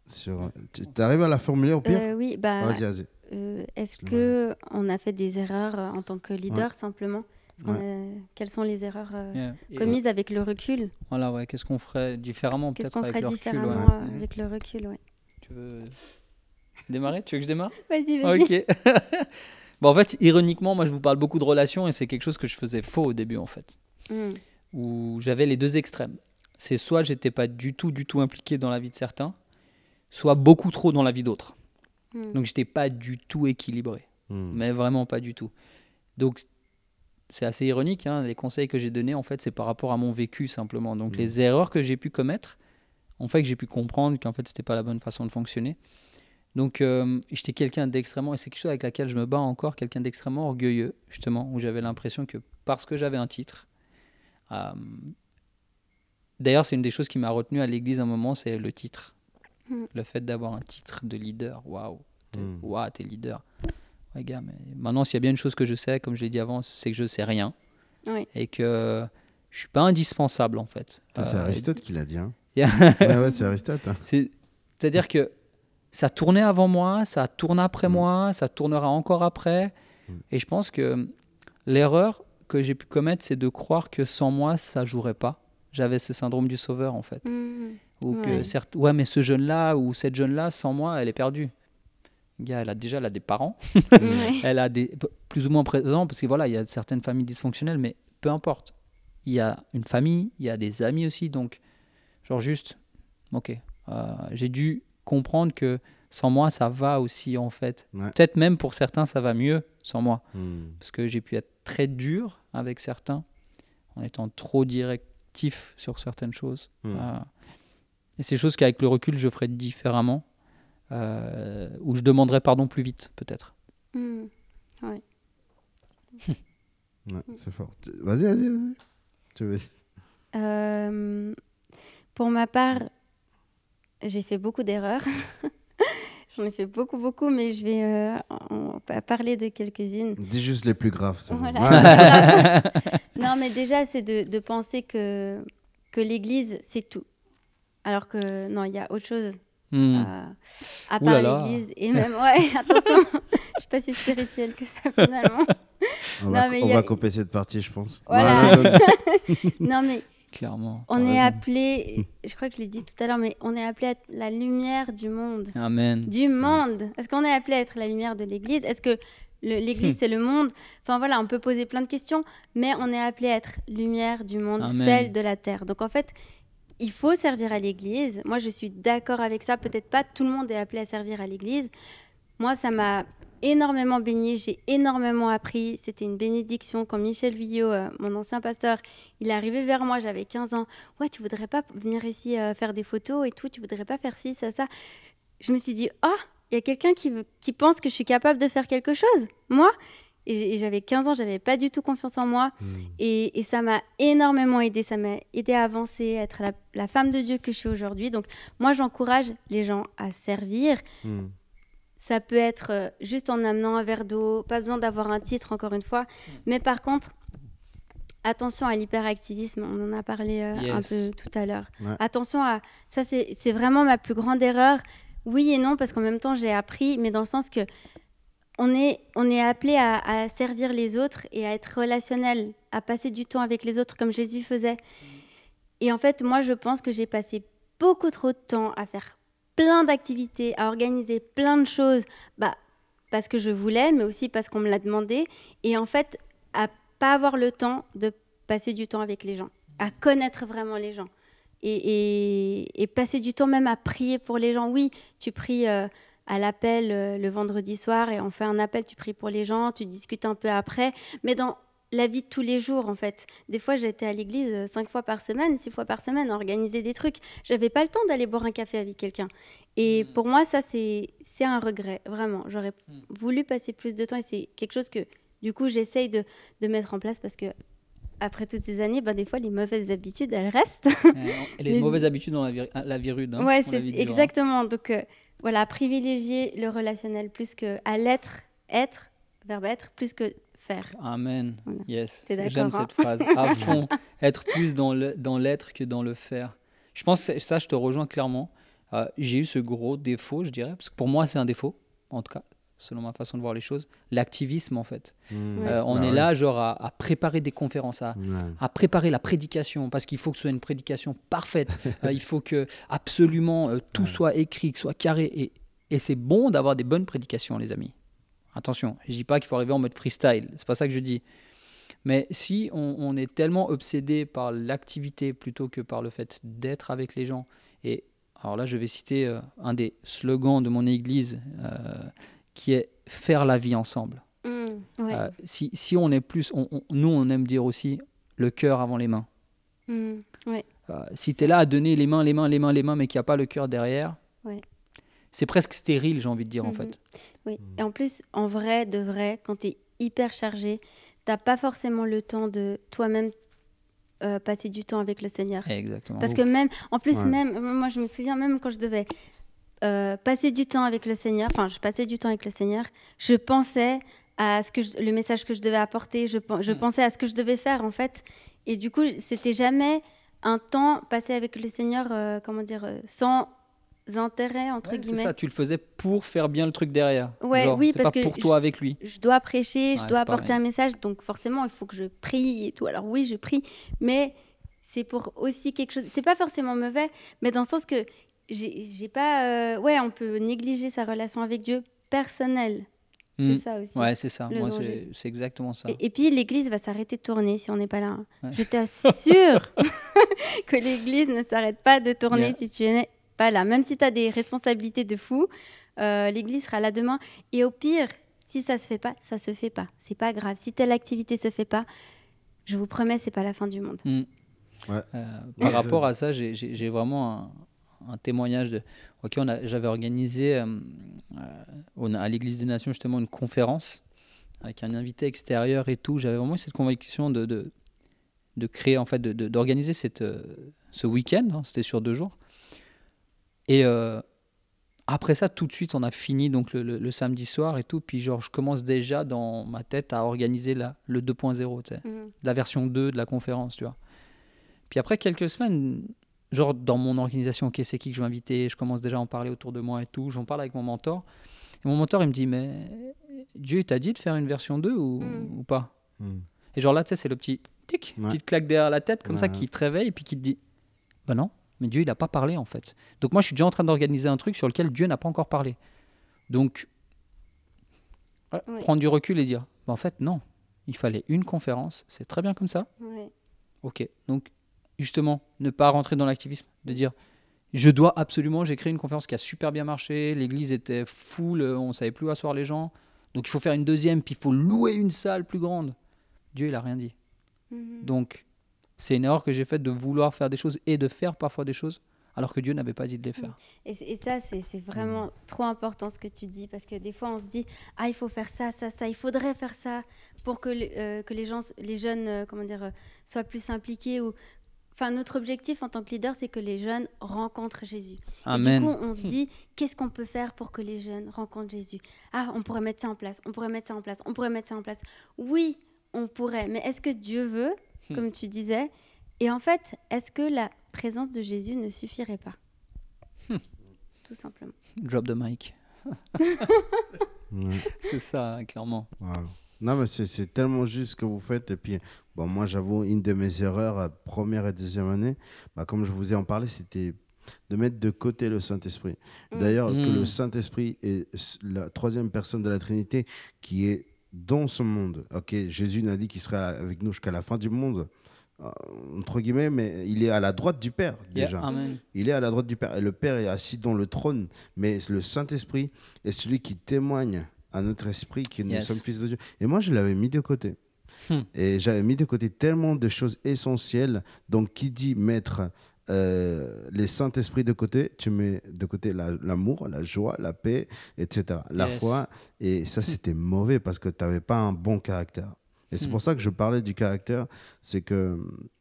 Sur, tu arrives à la formuler au pire? Euh, oui, bah, Vas-y, vas-y. euh, est-ce que on a fait des erreurs euh, en tant que leader simplement? Qu'on a- Quelles sont les erreurs euh, Yeah. Commises avec le recul? Voilà, ouais. Qu'est-ce qu'on ferait différemment Qu'est-ce qu'on avec ferait le recul, différemment ouais. avec le recul ouais. Tu veux démarrer? Tu veux que je démarre? Vas-y, vas-y. Ok. bon, en fait, ironiquement, moi, je vous parle beaucoup de relations et c'est quelque chose que je faisais faux au début, en fait. Mm. Où j'avais les deux extrêmes. C'est soit j'étais pas du tout, du tout impliqué dans la vie de certains, soit beaucoup trop dans la vie d'autres. Mm. Donc, j'étais pas du tout équilibré. Hmm. mais vraiment pas du tout. Donc c'est assez ironique, hein, les conseils que j'ai donnés, en fait, c'est par rapport à mon vécu simplement. Donc Mm. les erreurs que j'ai pu commettre, en fait, que j'ai pu comprendre qu'en fait, c'était pas la bonne façon de fonctionner. Donc euh, j'étais quelqu'un d'extrêmement, et c'est quelque chose avec laquelle je me bats encore, quelqu'un d'extrêmement orgueilleux, justement, où j'avais l'impression que parce que j'avais un titre, euh, d'ailleurs, c'est une des choses qui m'a retenu à l'église à un moment, c'est le titre. Mm. Le fait d'avoir un titre de leader, waouh, t'es Mm. waouh, t'es leader. Ouais, gars, mais maintenant, s'il y a bien une chose que je sais, comme je l'ai dit avant, c'est que je sais rien Oui. et que je suis pas indispensable en fait. C'est Euh, Aristote qui l'a dit. Hein. Yeah. ouais, ouais, c'est Aristote. hein. c'est- C'est-à-dire que ça tournait avant moi, ça tourne après Mm. moi, ça tournera encore après. Et je pense que l'erreur que j'ai pu commettre, c'est de croire que sans moi, ça jouerait pas. J'avais ce syndrome du sauveur en fait. Mm. Ou que Ouais. certes, ouais, mais ce jeune-là ou cette jeune-là, sans moi, elle est perdue. Gars, elle a déjà elle a des parents, Ouais. elle a des plus ou moins présents parce que voilà, il y a certaines familles dysfonctionnelles, mais peu importe. Il y a une famille, il y a des amis aussi, donc genre juste, ok, euh, j'ai dû comprendre que sans moi ça va aussi en fait. Ouais. Peut-être même pour certains ça va mieux sans moi, Hmm. parce que j'ai pu être très dur avec certains en étant trop direct réactif sur certaines choses. Hmm. Euh, et c'est des choses qu'avec le recul, je ferais différemment. euh, ou je demanderais pardon plus vite, peut-être. Mm. Ouais, c'est fort. Vas-y, vas-y, vas-y. Tu veux- Euh, pour ma part, j'ai fait beaucoup d'erreurs. J'en ai fait beaucoup, beaucoup, mais je vais euh, en- en parler de quelques-unes. Dis juste les plus graves. Voilà. Non, mais déjà, c'est de, de penser que, que l'Église, c'est tout. Alors que non, il y a autre chose Hmm. à, part l'Église. Et même, ouais, attention, je suis pas si spirituelle que ça finalement. On, va, mais on a- va couper cette partie, je pense. Voilà. Non, mais Clairement. on est raison. appelé, je crois que je l'ai dit tout à l'heure, mais on est appelé à être la lumière du monde. Amen. Du monde. Est-ce qu'on est appelé à être la lumière de l'Église? Est-ce que l'Église, c'est le monde? Enfin voilà, on peut poser plein de questions, mais on est appelé à être lumière du monde, Amen. celle de la terre. Donc en fait, il faut servir à l'Église. Moi, je suis d'accord avec ça. Peut-être pas tout le monde est appelé à servir à l'Église. Moi, ça m'a énormément béni, j'ai énormément appris. C'était une bénédiction quand Michel Vuillot, euh, mon ancien pasteur, il est arrivé vers moi, j'avais 15 ans. Ouais, tu voudrais pas venir ici euh, faire des photos et tout, tu voudrais pas faire ci, ça, ça? Je me suis dit, oh, il y a quelqu'un qui, pense que je suis capable de faire quelque chose, moi? Et, j'avais 15 ans, j'avais pas du tout confiance en moi. Hmm. Et, et ça m'a énormément aidé. Ça m'a aidé à avancer, à être la, la femme de Dieu que je suis aujourd'hui. Donc, moi, j'encourage les gens à servir. Hmm. Ça peut être euh, juste en amenant un verre d'eau, pas besoin d'avoir un titre, encore une fois. Mais par contre, attention à l'hyperactivisme. On en a parlé euh, un peu tout à l'heure. Ouais. Attention à. Ça, c'est c'est vraiment ma plus grande erreur. Oui et non, parce qu'en même temps, j'ai appris, mais dans le sens que on est, on est appelé à, à servir les autres et à être relationnel, à passer du temps avec les autres comme Jésus faisait. Et en fait, moi, je pense que j'ai passé beaucoup trop de temps à faire plein d'activités, à organiser plein de choses, bah, parce que je voulais, mais aussi parce qu'on me l'a demandé. Et en fait, à pas avoir le temps de passer du temps avec les gens, à connaître vraiment les gens. Et, passer du temps même à prier pour les gens. Oui, tu pries euh, à l'appel euh, le vendredi soir et on fait un appel, tu pries pour les gens, tu discutes un peu après. Mais dans la vie de tous les jours, en fait. Des fois, j'étais à l'église euh, cinq fois par semaine, six fois par semaine, à organiser des trucs. J'avais pas le temps d'aller boire un café avec quelqu'un. Et pour moi, ça, c'est c'est un regret, vraiment. J'aurais voulu passer plus de temps et c'est quelque chose que, du coup, j'essaye de, de mettre en place parce que, après toutes ces années, ben, des fois, les mauvaises habitudes, elles restent. Et les Mais- mauvaises habitudes dans la, vir- la hein, ouais, c'est hein. exactement. Donc, euh, voilà, privilégier le relationnel plus que à l'être, être, verbe être, plus que faire. Amen. Voilà. Yes. J'aime d'accord, hein cette phrase. À fond. Être plus dans l'être que dans le faire. Je pense que ça, je te rejoins clairement. Euh, J'ai eu ce gros défaut, je dirais, parce que pour moi, c'est un défaut, en tout cas, selon ma façon de voir les choses. L'activisme, en fait. Ouais. Euh, on Bah est ouais. là, genre, à, à préparer des conférences, à, Ouais. à préparer la prédication parce qu'il faut que ce soit une prédication parfaite. Euh, il faut que absolument euh, tout soit écrit, que soit carré. Et, et c'est bon d'avoir des bonnes prédications, les amis. Attention, je dis pas qu'il faut arriver en mode freestyle. C'est pas ça que je dis. Mais si on, on est tellement obsédé par l'activité plutôt que par le fait d'être avec les gens, et alors là je vais citer euh, un des slogans de mon église euh, qui est faire la vie ensemble. Mm, ouais. Euh, si, si on est plus, on- on- nous on aime dire aussi le cœur avant les mains. Mm, ouais. Euh, si tu es là à donner les mains, les mains, les mains, les mains, mais qu'il n'y a pas le cœur derrière. C'est presque stérile, j'ai envie de dire en Mhm. fait. Oui. Et en plus, en vrai, de vrai, quand tu es hyper chargé, t'as pas forcément le temps de toi-même euh, passer du temps avec le Seigneur. Exactement. Parce que même, en plus, Ouais. même, moi je me souviens, même quand je devais euh, passer du temps avec le Seigneur, enfin, je passais du temps avec le Seigneur, je pensais à ce que je- le message que je devais apporter, je, Mm. pensais à ce que je devais faire en fait. Et du coup, c'était jamais un temps passé avec le Seigneur, euh, comment dire, euh, sans intérêt, entre Ouais, c'est guillemets. ça, tu le faisais pour faire bien le truc derrière. Ouais, Genre, oui, parce pas que pour toi avec lui. je dois prêcher, je Ouais, dois apporter un message, donc forcément, il faut que je prie et tout. Alors oui, je prie, mais c'est pour aussi quelque chose. C'est pas forcément mauvais, mais dans le sens que j'ai pas. euh, Ouais, on peut négliger sa relation avec Dieu personnelle. C'est ça aussi. Ouais, c'est ça. Moi, c'est exactement ça. Et, et puis l'église va s'arrêter de tourner si on n'est pas là. Ouais. Je t'assure que l'église ne s'arrête pas de tourner Yeah. si tu n'es pas là. Même si tu as des responsabilités de fou, euh, l'église sera là demain. Et au pire, si ça se fait pas, ça se fait pas. C'est pas grave. Si telle activité se fait pas, je vous promets, c'est pas la fin du monde. Mm. Ouais. Euh, par rapport à ça, j'ai- vraiment un, un témoignage de. Ok, on a- j'avais organisé euh, euh, on a- à l'Église des Nations justement une conférence avec un invité extérieur et tout. J'avais vraiment eu cette conviction de, de, de créer, en fait, de- de- d'organiser cette, euh, ce week-end. hein, C'était sur deux jours. Et euh, après ça, tout de suite, on a fini donc le, le- le samedi soir et tout. Puis genre, je commence déjà dans ma tête à organiser la, le 2.0, tu sais Mhm. la version 2 de la conférence, tu vois. Puis après quelques semaines, genre dans mon organisation, ok, c'est qui que je vais inviter, je commence déjà à en parler autour de moi et tout, j'en parle avec mon mentor. Et mon mentor, il me dit, mais Dieu, il t'a dit de faire une version 2 ou, Mm. ou pas? Mm. Et genre là, tu sais, c'est le petit tic, Ouais. petite claque derrière la tête, comme ça, qui te réveille et puis qui te dit, bah non, mais Dieu, il n'a pas parlé en fait. Donc moi, je suis déjà en train d'organiser un truc sur lequel Dieu n'a pas encore parlé. Donc, ouais, prendre du recul et dire, bah, en fait, non, il fallait une conférence, c'est très bien comme ça. Ouais. Ok, donc justement, ne pas rentrer dans l'activisme, de dire je dois absolument, j'ai créé une conférence qui a super bien marché, l'église était full, euh, on savait plus où asseoir les gens, donc il faut faire une deuxième, puis il faut louer une salle plus grande. Dieu, il a rien dit. Mhm. Donc c'est une erreur que j'ai faite de vouloir faire des choses et de faire parfois des choses alors que Dieu n'avait pas dit de les faire. Et, c- et ça, c'est vraiment Mm. trop important ce que tu dis, parce que des fois, on se dit, ah, il faut faire ça, ça, ça, il faudrait faire ça pour que, euh, que les, gens, les jeunes euh, comment dire, euh, soient plus impliqués. Ou... Enfin, notre objectif en tant que leader, c'est que les jeunes rencontrent Jésus. Amen. Et du coup, on se dit, qu'est-ce qu'on peut faire pour que les jeunes rencontrent Jésus? Ah, on pourrait mettre ça en place, on pourrait mettre ça en place, on pourrait mettre ça en place. Oui, on pourrait, mais est-ce que Dieu veut, Hmm. comme tu disais Et en fait, est-ce que la présence de Jésus ne suffirait pas Hmm. Tout simplement. Drop the mic. C'est ça, hein, clairement. Wow. Non, mais c'est- c'est tellement juste ce que vous faites. Et puis, bon, moi, j'avoue, une de mes erreurs, euh, première et deuxième année, bah, comme je vous ai en parlé, c'était de mettre de côté le Saint-Esprit. Mm. D'ailleurs, que le Saint-Esprit est la troisième personne de la Trinité qui est dans ce monde. Ok, Jésus n'a dit qu'il serait avec nous jusqu'à la fin du monde, euh, entre guillemets, mais il est à la droite du Père, déjà. amen. Il est à la droite du Père. Et le Père est assis dans le trône. Mais le Saint-Esprit est celui qui témoigne à notre esprit que nous Yes. sommes fils de Dieu. Et moi, je l'avais mis de côté. Hmm. Et j'avais mis de côté tellement de choses essentielles. Donc, qui dit mettre euh, les Saint-Esprit de côté, tu mets de côté la- l'amour, la, joie, la paix, etc. La Yes. foi. Et ça, c'était mauvais parce que tu n'avais pas un bon caractère. Et c'est Hmm. pour ça que je parlais du caractère. C'est que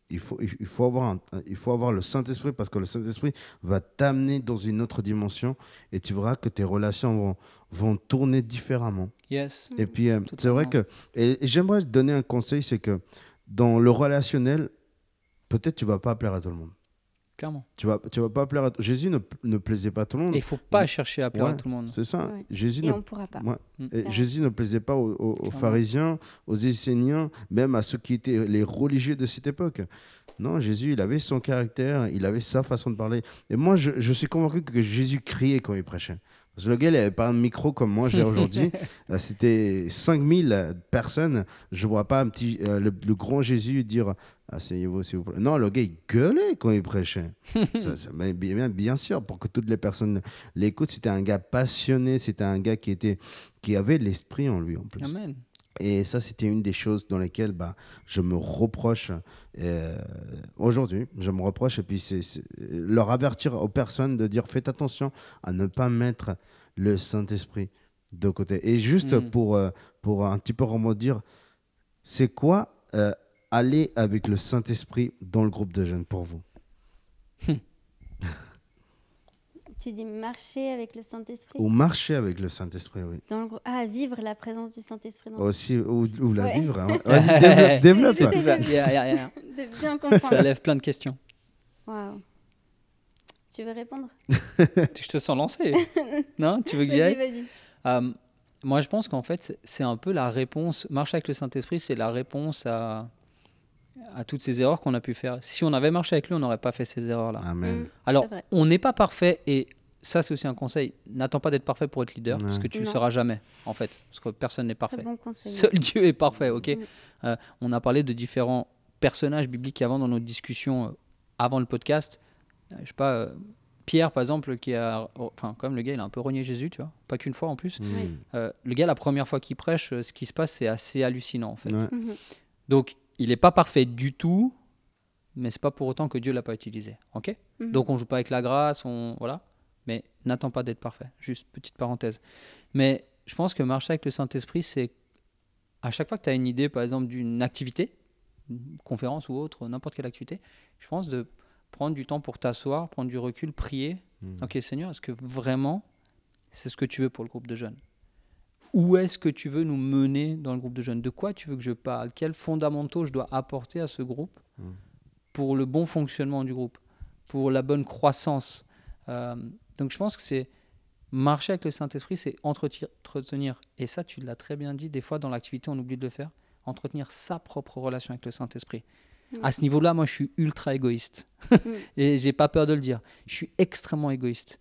il faut, il il faut, avoir, un- il faut avoir le Saint-Esprit parce que le Saint-Esprit va t'amener dans une autre dimension et tu verras que tes relations vont, vont tourner différemment. Yes. Et puis, euh, c'est vrai que. Et, et j'aimerais te donner un conseil c'est que dans le relationnel, peut-être tu vas pas plaire à tout le monde. Clairement. Tu vas, tu vas pas plaire à Jésus ne, ne plaisait pas à tout le monde. Et il faut pas chercher à plaire Ouais. à tout le monde. C'est ça. Ouais. Jésus Et ne on ne pourra pas. Ouais. Mm. Et. Jésus ne plaisait pas aux, aux- aux Clairement. pharisiens, aux Esséniens, même à ceux qui étaient les religieux de cette époque. Non, Jésus, il avait son caractère, il avait sa façon de parler. Et moi, je, je suis convaincu que Jésus criait quand il prêchait. Parce que le gars, il n'avait pas un micro comme moi j'ai aujourd'hui. Là, C'était 5000 personnes. Je vois pas un petit, euh, le, le grand Jésus dire Asseyez-vous, s'il vous plaît. Non, le gars, il gueulait quand il prêchait. Ça, bien, bien sûr, pour que toutes les personnes l'écoutent, c'était un gars passionné, c'était un gars qui, était, qui avait l'esprit en lui en plus. Amen. Et ça, c'était une des choses dans lesquelles bah, je me reproche euh, aujourd'hui. Je me reproche, et puis c'est leur avertir aux personnes de dire faites attention à ne pas mettre le Saint-Esprit de côté. Et juste Mm. pour, euh, pour un petit peu remonter, c'est quoi euh, aller avec le Saint-Esprit dans le groupe de jeunes pour vous Tu dis marcher avec le Saint-Esprit? Ou marcher avec le Saint-Esprit, oui. dans le Ah, vivre la présence du Saint-Esprit. dans le Aussi, ou, ou la Ouais. vivre. hein. Vas-y, développe, développe. Tout ça. Yeah, yeah, yeah. De bien Ça lève plein de questions. Waouh. Tu veux répondre? Je te sens lancé. non Tu veux que j'y Vas-y, aille? vas-y. Euh, Moi, je pense qu'en fait, c'est- c'est un peu la réponse. Marcher avec le Saint-Esprit, c'est la réponse à, à toutes ces erreurs qu'on a pu faire. Si on avait marché avec lui, on n'aurait pas fait ces erreurs-là. Amen. Mm. Alors, on n'est pas parfait et ça, c'est aussi un conseil. N'attends pas d'être parfait pour être leader parce que tu ne le seras jamais, en fait. Parce que personne n'est Très parfait. bon conseil. Seul Dieu est parfait, ok Mm. Euh, On a parlé de différents personnages bibliques avant dans nos discussions euh, avant le podcast. Euh, je sais pas, euh, Pierre, par exemple, qui a. Enfin, quand même, le gars, il a un peu renié Jésus, tu vois. Pas qu'une fois en plus. Mm. Euh, le gars, la première fois qu'il prêche, euh, ce qui se passe, c'est assez hallucinant, en fait. Ouais. Mhm. Donc, il n'est pas parfait du tout, mais c'est pas pour autant que Dieu l'a pas utilisé. Ok? Mhm. Donc on joue pas avec la grâce, on voilà. Mais n'attends pas d'être parfait. Juste petite parenthèse. Mais je pense que marcher avec le Saint-Esprit, c'est à chaque fois que tu as une idée, par exemple, d'une activité, une conférence ou autre, n'importe quelle activité, je pense de prendre du temps pour t'asseoir, prendre du recul, prier. Mhm. Ok, Seigneur, est-ce que vraiment c'est ce que tu veux pour le groupe de jeunes? Où est-ce que tu veux nous mener dans le groupe de jeunes? De quoi tu veux que je parle? Quels fondamentaux je dois apporter à ce groupe Mhm. pour le bon fonctionnement du groupe, pour la bonne croissance? Euh, Donc je pense que c'est marcher avec le Saint-Esprit, c'est entretenir, et ça tu l'as très bien dit, des fois dans l'activité on oublie de le faire, entretenir sa propre relation avec le Saint-Esprit. À ce niveau-là, moi je suis ultra égoïste. et j'ai pas peur de le dire. Je suis extrêmement égoïste.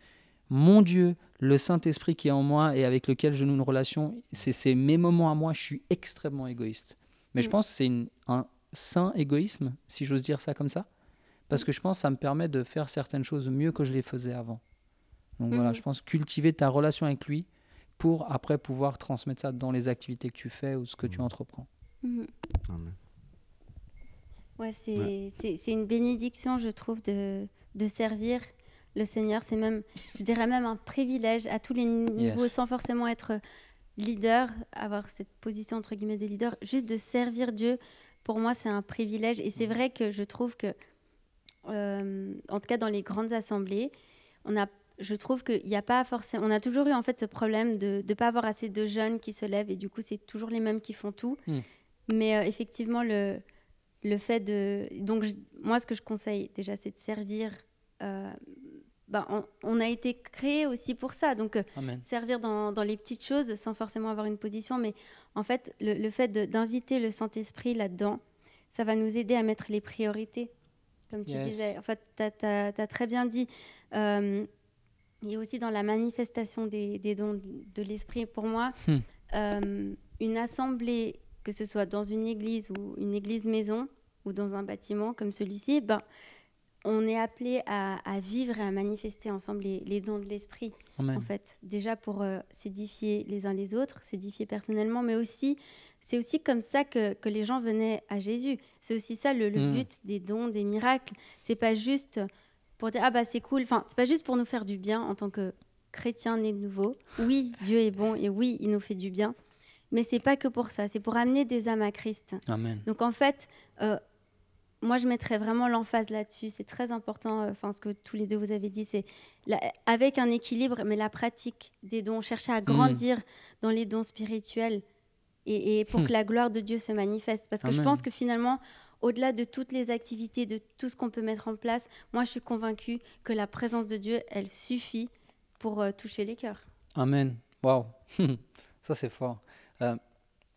Mon Dieu, le Saint-Esprit qui est en moi et avec lequel je noue une relation, c'est c'est mes moments à moi, je suis extrêmement égoïste. Mais je Mm. pense que c'est un sain égoïsme, si j'ose dire ça comme ça. Parce que je pense que ça me permet de faire certaines choses mieux que je les faisais avant. Donc voilà, Mhm. je pense cultiver ta relation avec lui pour après pouvoir transmettre ça dans les activités que tu fais ou ce que tu entreprends. Mhm. Amen. Ouais, c'est une bénédiction, je trouve, de, de servir le Seigneur. C'est même, je dirais même un privilège à tous les niveaux, Yes. sans forcément être leader, avoir cette position entre guillemets de leader. Juste de servir Dieu, pour moi, c'est un privilège. Et c'est Mm. vrai que je trouve que, euh, en tout cas dans les grandes assemblées, on a, je trouve qu'il n'y a pas forcément. On a toujours eu en fait ce problème de ne pas avoir assez de jeunes qui se lèvent et du coup, c'est toujours les mêmes qui font tout. Mm. Mais euh, effectivement, le, le fait de. Donc, je- moi, ce que je conseille déjà, c'est de servir. euh, ben, on, on a été créé aussi pour ça. Donc, euh, Amen. servir dans, dans les petites choses sans forcément avoir une position. Mais en fait, le, le fait d'inviter le Saint-Esprit là-dedans, ça va nous aider à mettre les priorités. Comme tu Yes. disais. En fait, tu as, très bien dit. Euh, et aussi dans la manifestation des, des dons de l'Esprit, pour moi, Hmm. euh, une assemblée, que ce soit dans une église ou une église maison ou dans un bâtiment comme celui-ci, ben, on est appelé à, à vivre et à manifester ensemble les, les dons de l'Esprit en fait. Déjà pour euh, s'édifier les uns les autres, s'édifier personnellement, mais aussi, c'est aussi comme ça que, que les gens venaient à Jésus. C'est aussi ça le, le Mm. but des dons, des miracles. C'est pas juste pour dire, ah bah c'est cool, enfin, c'est pas juste pour nous faire du bien en tant que chrétiens nés de nouveau. Oui, Dieu est bon et oui, il nous fait du bien. Mais c'est pas que pour ça, c'est pour amener des âmes à Christ. Amen. Donc en fait, euh, moi je mettrais vraiment l'emphase là-dessus. C'est très important. euh, Enfin, ce que tous les deux vous avez dit, c'est avec un équilibre, mais la pratique des dons, chercher à grandir dans les dons spirituels et, et pour Hmm. que la gloire de Dieu se manifeste. Parce que je pense que finalement, au-delà de toutes les activités, de tout ce qu'on peut mettre en place, moi je suis convaincue que la présence de Dieu, elle suffit pour euh, toucher les cœurs. Amen. Waouh. ça, c'est fort. Euh,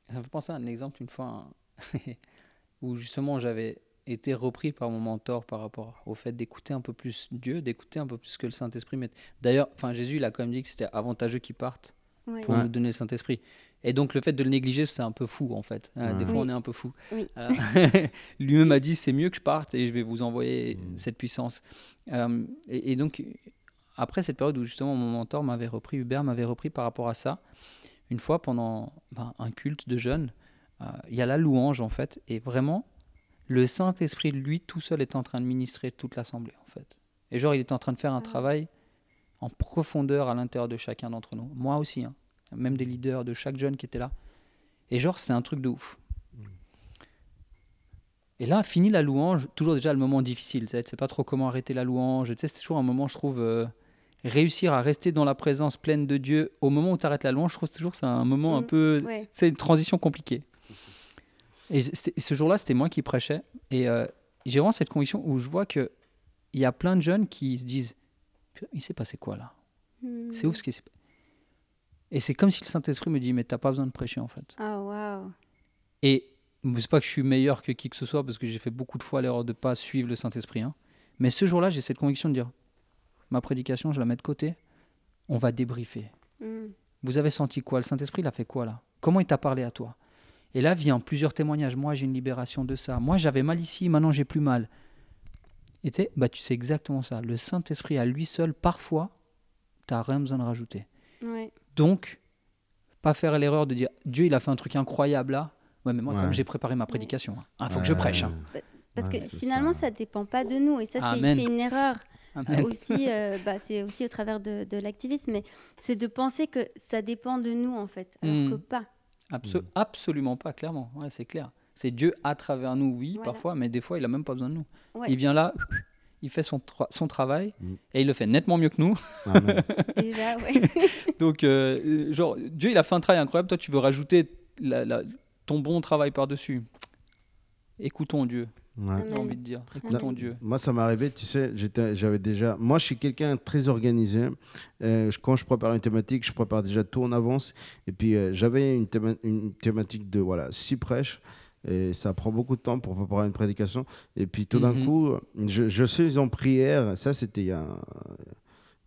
ça me fait penser à un exemple une fois hein, où justement j'avais été repris par mon mentor par rapport au fait d'écouter un peu plus Dieu, d'écouter un peu plus ce que le Saint-Esprit met. D'ailleurs, enfin Jésus, il a quand même dit que c'était avantageux qu'il parte Ouais. pour Ouais. nous donner le Saint-Esprit. Et donc le fait de le négliger, c'était un peu fou en fait. Euh, Des fois, Oui. on est un peu fou. Oui. Euh, Lui-même a dit, c'est mieux que je parte et je vais vous envoyer Mm. cette puissance. Euh, et, et donc, après cette période où justement mon mentor m'avait repris, Hubert m'avait repris par rapport à ça, une fois pendant ben, un culte de jeunes, euh, il y a la louange en fait, et vraiment, le Saint-Esprit, lui, tout seul, est en train de ministrer toute l'assemblée en fait. Et genre, il est en train de faire un Ah. travail en profondeur à l'intérieur de chacun d'entre nous. Moi aussi, hein. même des leaders de chaque jeune qui était là. Et genre, c'est un truc de ouf. Et là, fini la louange, toujours déjà le moment difficile. Tu sais, tu sais pas trop comment arrêter la louange. Tu sais, c'est toujours un moment, je trouve, euh, réussir à rester dans la présence pleine de Dieu. Au moment où tu arrêtes la louange, je trouve toujours que c'est un moment un Mm. peu. Ouais. C'est une transition compliquée. Et ce jour-là, c'était moi qui prêchais. Et euh, j'ai vraiment cette conviction où je vois qu'il y a plein de jeunes qui se disent Il s'est passé quoi là? Hmm. C'est ouf ce qui s'est Et c'est comme si le Saint-Esprit me dit Mais t'as pas besoin de prêcher en fait. Ah, waouh. Et c'est pas que je suis meilleur que qui que ce soit parce que j'ai fait beaucoup de fois l'erreur de pas suivre le Saint-Esprit. hein. Mais ce jour-là, j'ai cette conviction de dire ma prédication, je la mets de côté. On va débriefer. Hmm. Vous avez senti quoi? Le Saint-Esprit, il a fait quoi là? Comment il t'a parlé à toi? Et là vient plusieurs témoignages. Moi, j'ai une libération de ça. Moi, j'avais mal ici, maintenant j'ai plus mal. Et tu sais, bah, tu sais exactement ça. Le Saint-Esprit à lui seul, parfois, tu rien besoin de rajouter. Ouais. Donc, pas faire l'erreur de dire Dieu, il a fait un truc incroyable là. Ouais, mais moi, Ouais. comme j'ai préparé ma prédication, il faut que je prêche. hein. Parce Ouais, que finalement, ça. ça dépend pas de nous. Et ça, c'est une erreur. Aussi, euh, bah, c'est aussi au travers de, de l'activisme, mais c'est de penser que ça dépend de nous, en fait, alors Mm. que pas. Abso- Mm. Absolument pas, clairement. Ouais, c'est clair. C'est Dieu à travers nous, oui, Voilà. parfois, mais des fois, il a même pas besoin de nous. Ouais. Il vient là, il fait son, tra- son travail Mm. et il le fait nettement mieux que nous. Déjà, ouais. Donc, euh, genre, Dieu, il a fait un travail incroyable. Toi, tu veux rajouter la- la- ton bon travail par-dessus. Écoutons Dieu, Ouais. j'ai envie de dire. Écoutons Dieu. Moi, ça m'est arrivé, tu sais, j'étais- j'avais déjà. Moi, je suis quelqu'un très organisé. Euh, quand je prépare une thématique, je prépare déjà tout en avance. Et puis, euh, j'avais une, théma- une thématique de voilà, six prêches. Et ça prend beaucoup de temps pour préparer une prédication. Et puis, tout d'un Mhm. coup, je, je suis en prière. Ça, c'était il y a,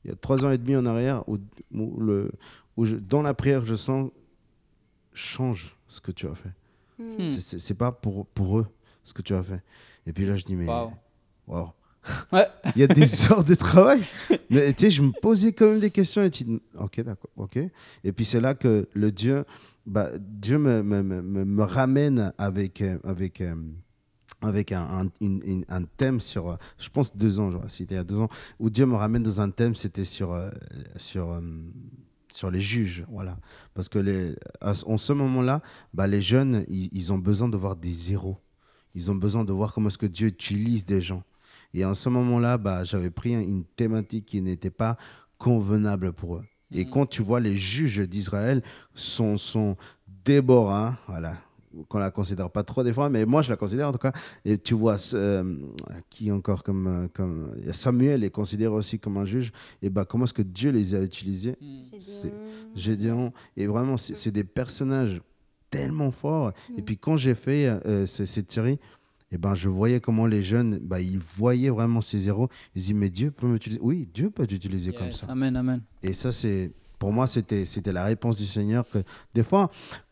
il y a trois ans et demi en arrière, où, où le, où je- dans la prière, je sens change ce que tu as fait. Mm. C'est- pas pour, pour eux ce que tu as fait. Et puis là, je dis, mais. Waouh. Wow. Ouais. Il y a des heures de travail. Mais tu sais, je me posais quand même des questions et tu dis, ok, d'accord, ok. Et puis c'est là que le Dieu, bah, Dieu me, me, me, me- ramène avec, euh, avec, euh, avec un, un, une- une- un thème sur, euh, je pense deux ans, genre, c'était il y a deux ans, où Dieu me ramène dans un thème, c'était sur, sur, sur les juges, voilà. Parce que les, en ce moment-là, bah, les jeunes, ils, ils ont besoin de voir des héros. Ils ont besoin de voir comment est-ce que Dieu utilise des gens. Et en ce moment-là, bah, j'avais pris un- une thématique qui n'était pas convenable pour eux. Et Mhm. quand tu vois les juges d'Israël sont, sont Déborah, voilà, qu'on la considère pas trop des fois, mais moi je la considère en tout cas. Et tu vois euh, qui encore comme, euh, comme Samuel est considéré aussi comme un juge. Et bah comment est-ce que Dieu les a utilisés? C'est- Gédéon. Et vraiment, c'est des personnages tellement forts. Et puis quand j'ai fait euh, cette série, et ben, je voyais comment les jeunes, bah, ils voyaient vraiment ces héros. Ils disaient, mais Dieu peut m'utiliser. Oui, Dieu peut t'utiliser comme ça. Amen, amen. Et ça, c'est pour moi, c'était c'était la réponse du Seigneur. Que des fois,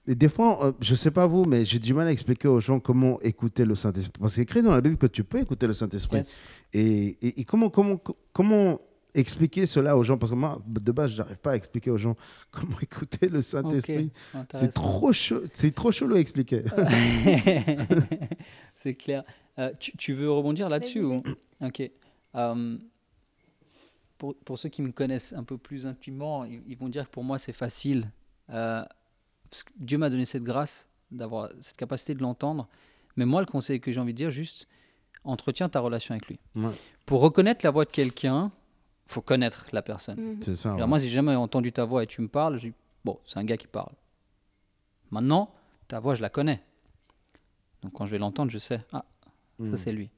des fois, euh, je sais pas vous, mais j'ai du mal à expliquer aux gens comment écouter le Saint-Esprit. Parce qu'il est écrit dans la Bible que tu peux écouter le Saint-Esprit. Yes. Et, et- et comment, comment, comment expliquer cela aux gens Parce que moi, de base, je n'arrive pas à expliquer aux gens comment écouter le Saint-Esprit. C'est trop chaud, c'est trop chaud à expliquer. c'est clair. Euh, tu, tu veux rebondir là-dessus ou... Ok. Euh, pour, pour ceux qui me connaissent un peu plus intimement, ils, ils vont dire que pour moi c'est facile. Euh, parce que Dieu m'a donné cette grâce d'avoir cette capacité de l'entendre. Mais moi, le conseil que j'ai envie de dire, juste entretiens ta relation avec lui. Ouais. Pour reconnaître la voix de quelqu'un, faut connaître la personne. Mhm. C'est ça. Alors ouais. moi, si j'ai jamais entendu ta voix et tu me parles, je dis, bon, c'est un gars qui parle. Maintenant, ta voix, je la connais. Donc quand je vais l'entendre, je sais, ah, ça Mm. c'est lui.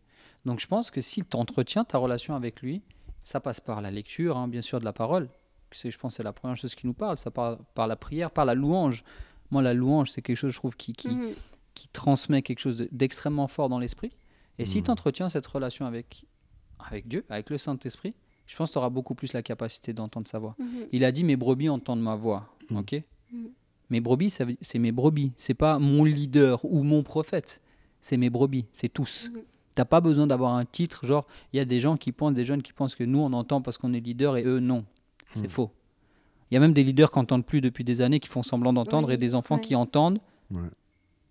Donc je pense que si tu entretiens ta relation avec lui, ça passe par la lecture, hein, bien sûr, de la parole. C'est, je pense que c'est la première chose qui nous parle. Ça part par la prière, par la louange. Moi, la louange, c'est quelque chose, je trouve, qui, qui, Mhm. qui transmet quelque chose de- d'extrêmement fort dans l'esprit. Et si Mhm. tu entretiens cette relation avec, avec Dieu, avec le Saint-Esprit, je pense que tu auras beaucoup plus la capacité d'entendre sa voix. Mhm. Il a dit mes brebis entendent ma voix. Mm. Ok? Mm. Mes brebis, ça veut- c'est mes brebis. C'est pas mon leader ou mon prophète. C'est mes brebis. C'est tous. Mhm. T'as pas besoin d'avoir un titre. Genre, il y a des gens qui pensent, des jeunes qui pensent que nous on entend parce qu'on est leader et eux non. C'est faux. Il y a même des leaders qui n'entendent plus depuis des années, qui font semblant d'entendre, Oui, et des enfants ouais. qui entendent. Ouais.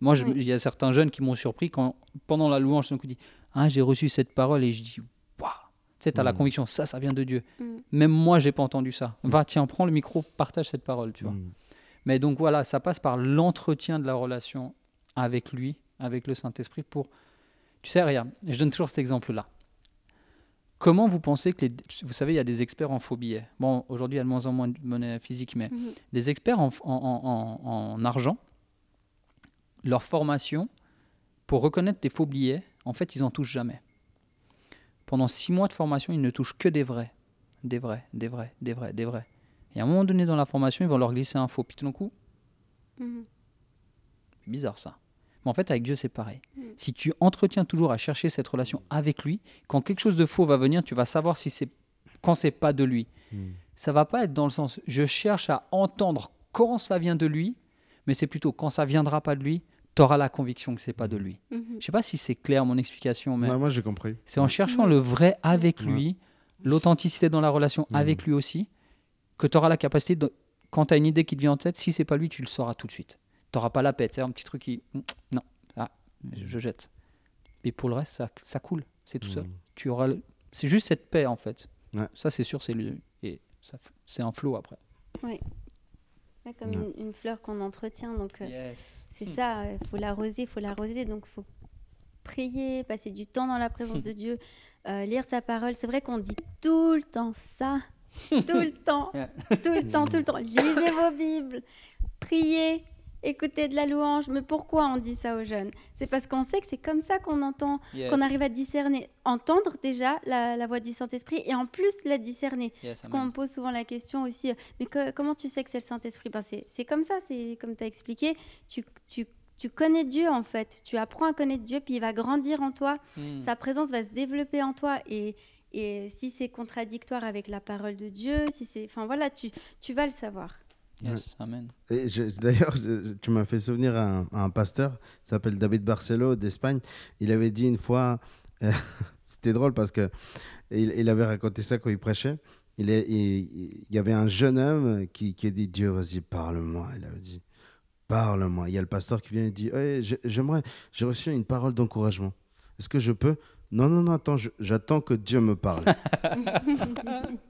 Moi, Oui. il y a certains jeunes qui m'ont surpris quand, pendant la louange, ils dit Ah, j'ai reçu cette parole et je dis sais, tu as la Mm. conviction, ça, ça vient de Dieu. Mm. Même moi, j'ai pas entendu ça. Va, tiens, prends le micro, partage cette parole, tu vois. Mm. Mais donc voilà, ça passe par l'entretien de la relation avec lui, avec le Saint-Esprit pour... Tu sais, regarde, je donne toujours cet exemple-là. Comment vous pensez que les... Vous savez, il y a des experts en faux billets. Bon, aujourd'hui, il y a de moins en moins de monnaie physique, mais Mhm. des experts en, en- en- en- en argent, leur formation pour reconnaître des faux billets, en fait, ils en touchent jamais. Pendant six mois de formation, ils ne touchent que des vrais. Des vrais, des vrais, des vrais, des vrais. Et à un moment donné dans la formation, ils vont leur glisser un faux. Puis tout d'un coup, Mhm. c'est bizarre ça. Mais en fait, avec Dieu, c'est pareil. Mm. Si tu entretiens toujours à chercher cette relation avec lui, quand quelque chose de faux va venir, tu vas savoir si c'est quand c'est pas de lui. Mm. Ça va pas être dans le sens je cherche à entendre quand ça vient de lui, mais c'est plutôt quand ça viendra pas de lui, tu auras la conviction que c'est pas de lui. Mhm. Je sais pas si c'est clair mon explication, mais Ouais, moi, j'ai compris. c'est en cherchant le vrai avec Ouais. lui, l'authenticité dans la relation Mhm. avec lui aussi, que tu auras la capacité, de, quand tu as une idée qui te vient en tête, si c'est pas lui, tu le sauras tout de suite. Tu n'auras pas la pète, c'est un petit truc qui... Non, ah, je jette. Et pour le reste, ça, ça coule, c'est tout seul. Mm. Tu auras, le- c'est juste cette paix en fait. Ouais. Ça, c'est sûr, c'est le, et ça, c'est un flow après. Ouais, comme une, une fleur qu'on entretient. Donc, euh, Yes. c'est ça, il faut l'arroser, il faut l'arroser. Donc, il faut prier, passer du temps dans la présence de Dieu, euh, lire sa parole. C'est vrai qu'on dit tout le temps ça. tout le temps, tout le temps, tout le temps. Lisez vos Bibles, priez, écoutez de la louange. Mais pourquoi on dit ça aux jeunes? C'est parce qu'on sait que c'est comme ça qu'on entend, Yes. qu'on arrive à discerner, entendre déjà la, la voix du Saint-Esprit et en plus la discerner. Yes, Parce qu'on me pose souvent la question aussi, euh, mais que- comment tu sais que c'est le Saint-Esprit? Ben c'est, comme ça, c'est comme tu as expliqué. Tu, tu, tu connais Dieu en fait, tu apprends à connaître Dieu, puis il va grandir en toi, Mm. sa présence va se développer en toi. Et, et si c'est contradictoire avec la parole de Dieu, si c'est, enfin voilà, tu, tu vas le savoir. Yes, amen. Et D'ailleurs, tu m'as fait souvenir à un, à un pasteur, il s'appelle David Barcelo d'Espagne. Il avait dit une fois, euh, c'était drôle parce que il, il avait raconté ça quand il prêchait. Il, est, il, il y avait un jeune homme qui, qui a dit Dieu, vas-y, parle-moi. Il avait dit Parle-moi. Il y a le pasteur qui vient et dit Hey, j'ai- J'aimerais, j'ai reçu une parole d'encouragement. Est-ce que je peux? Non, non, non, attends, j'attends que Dieu me parle.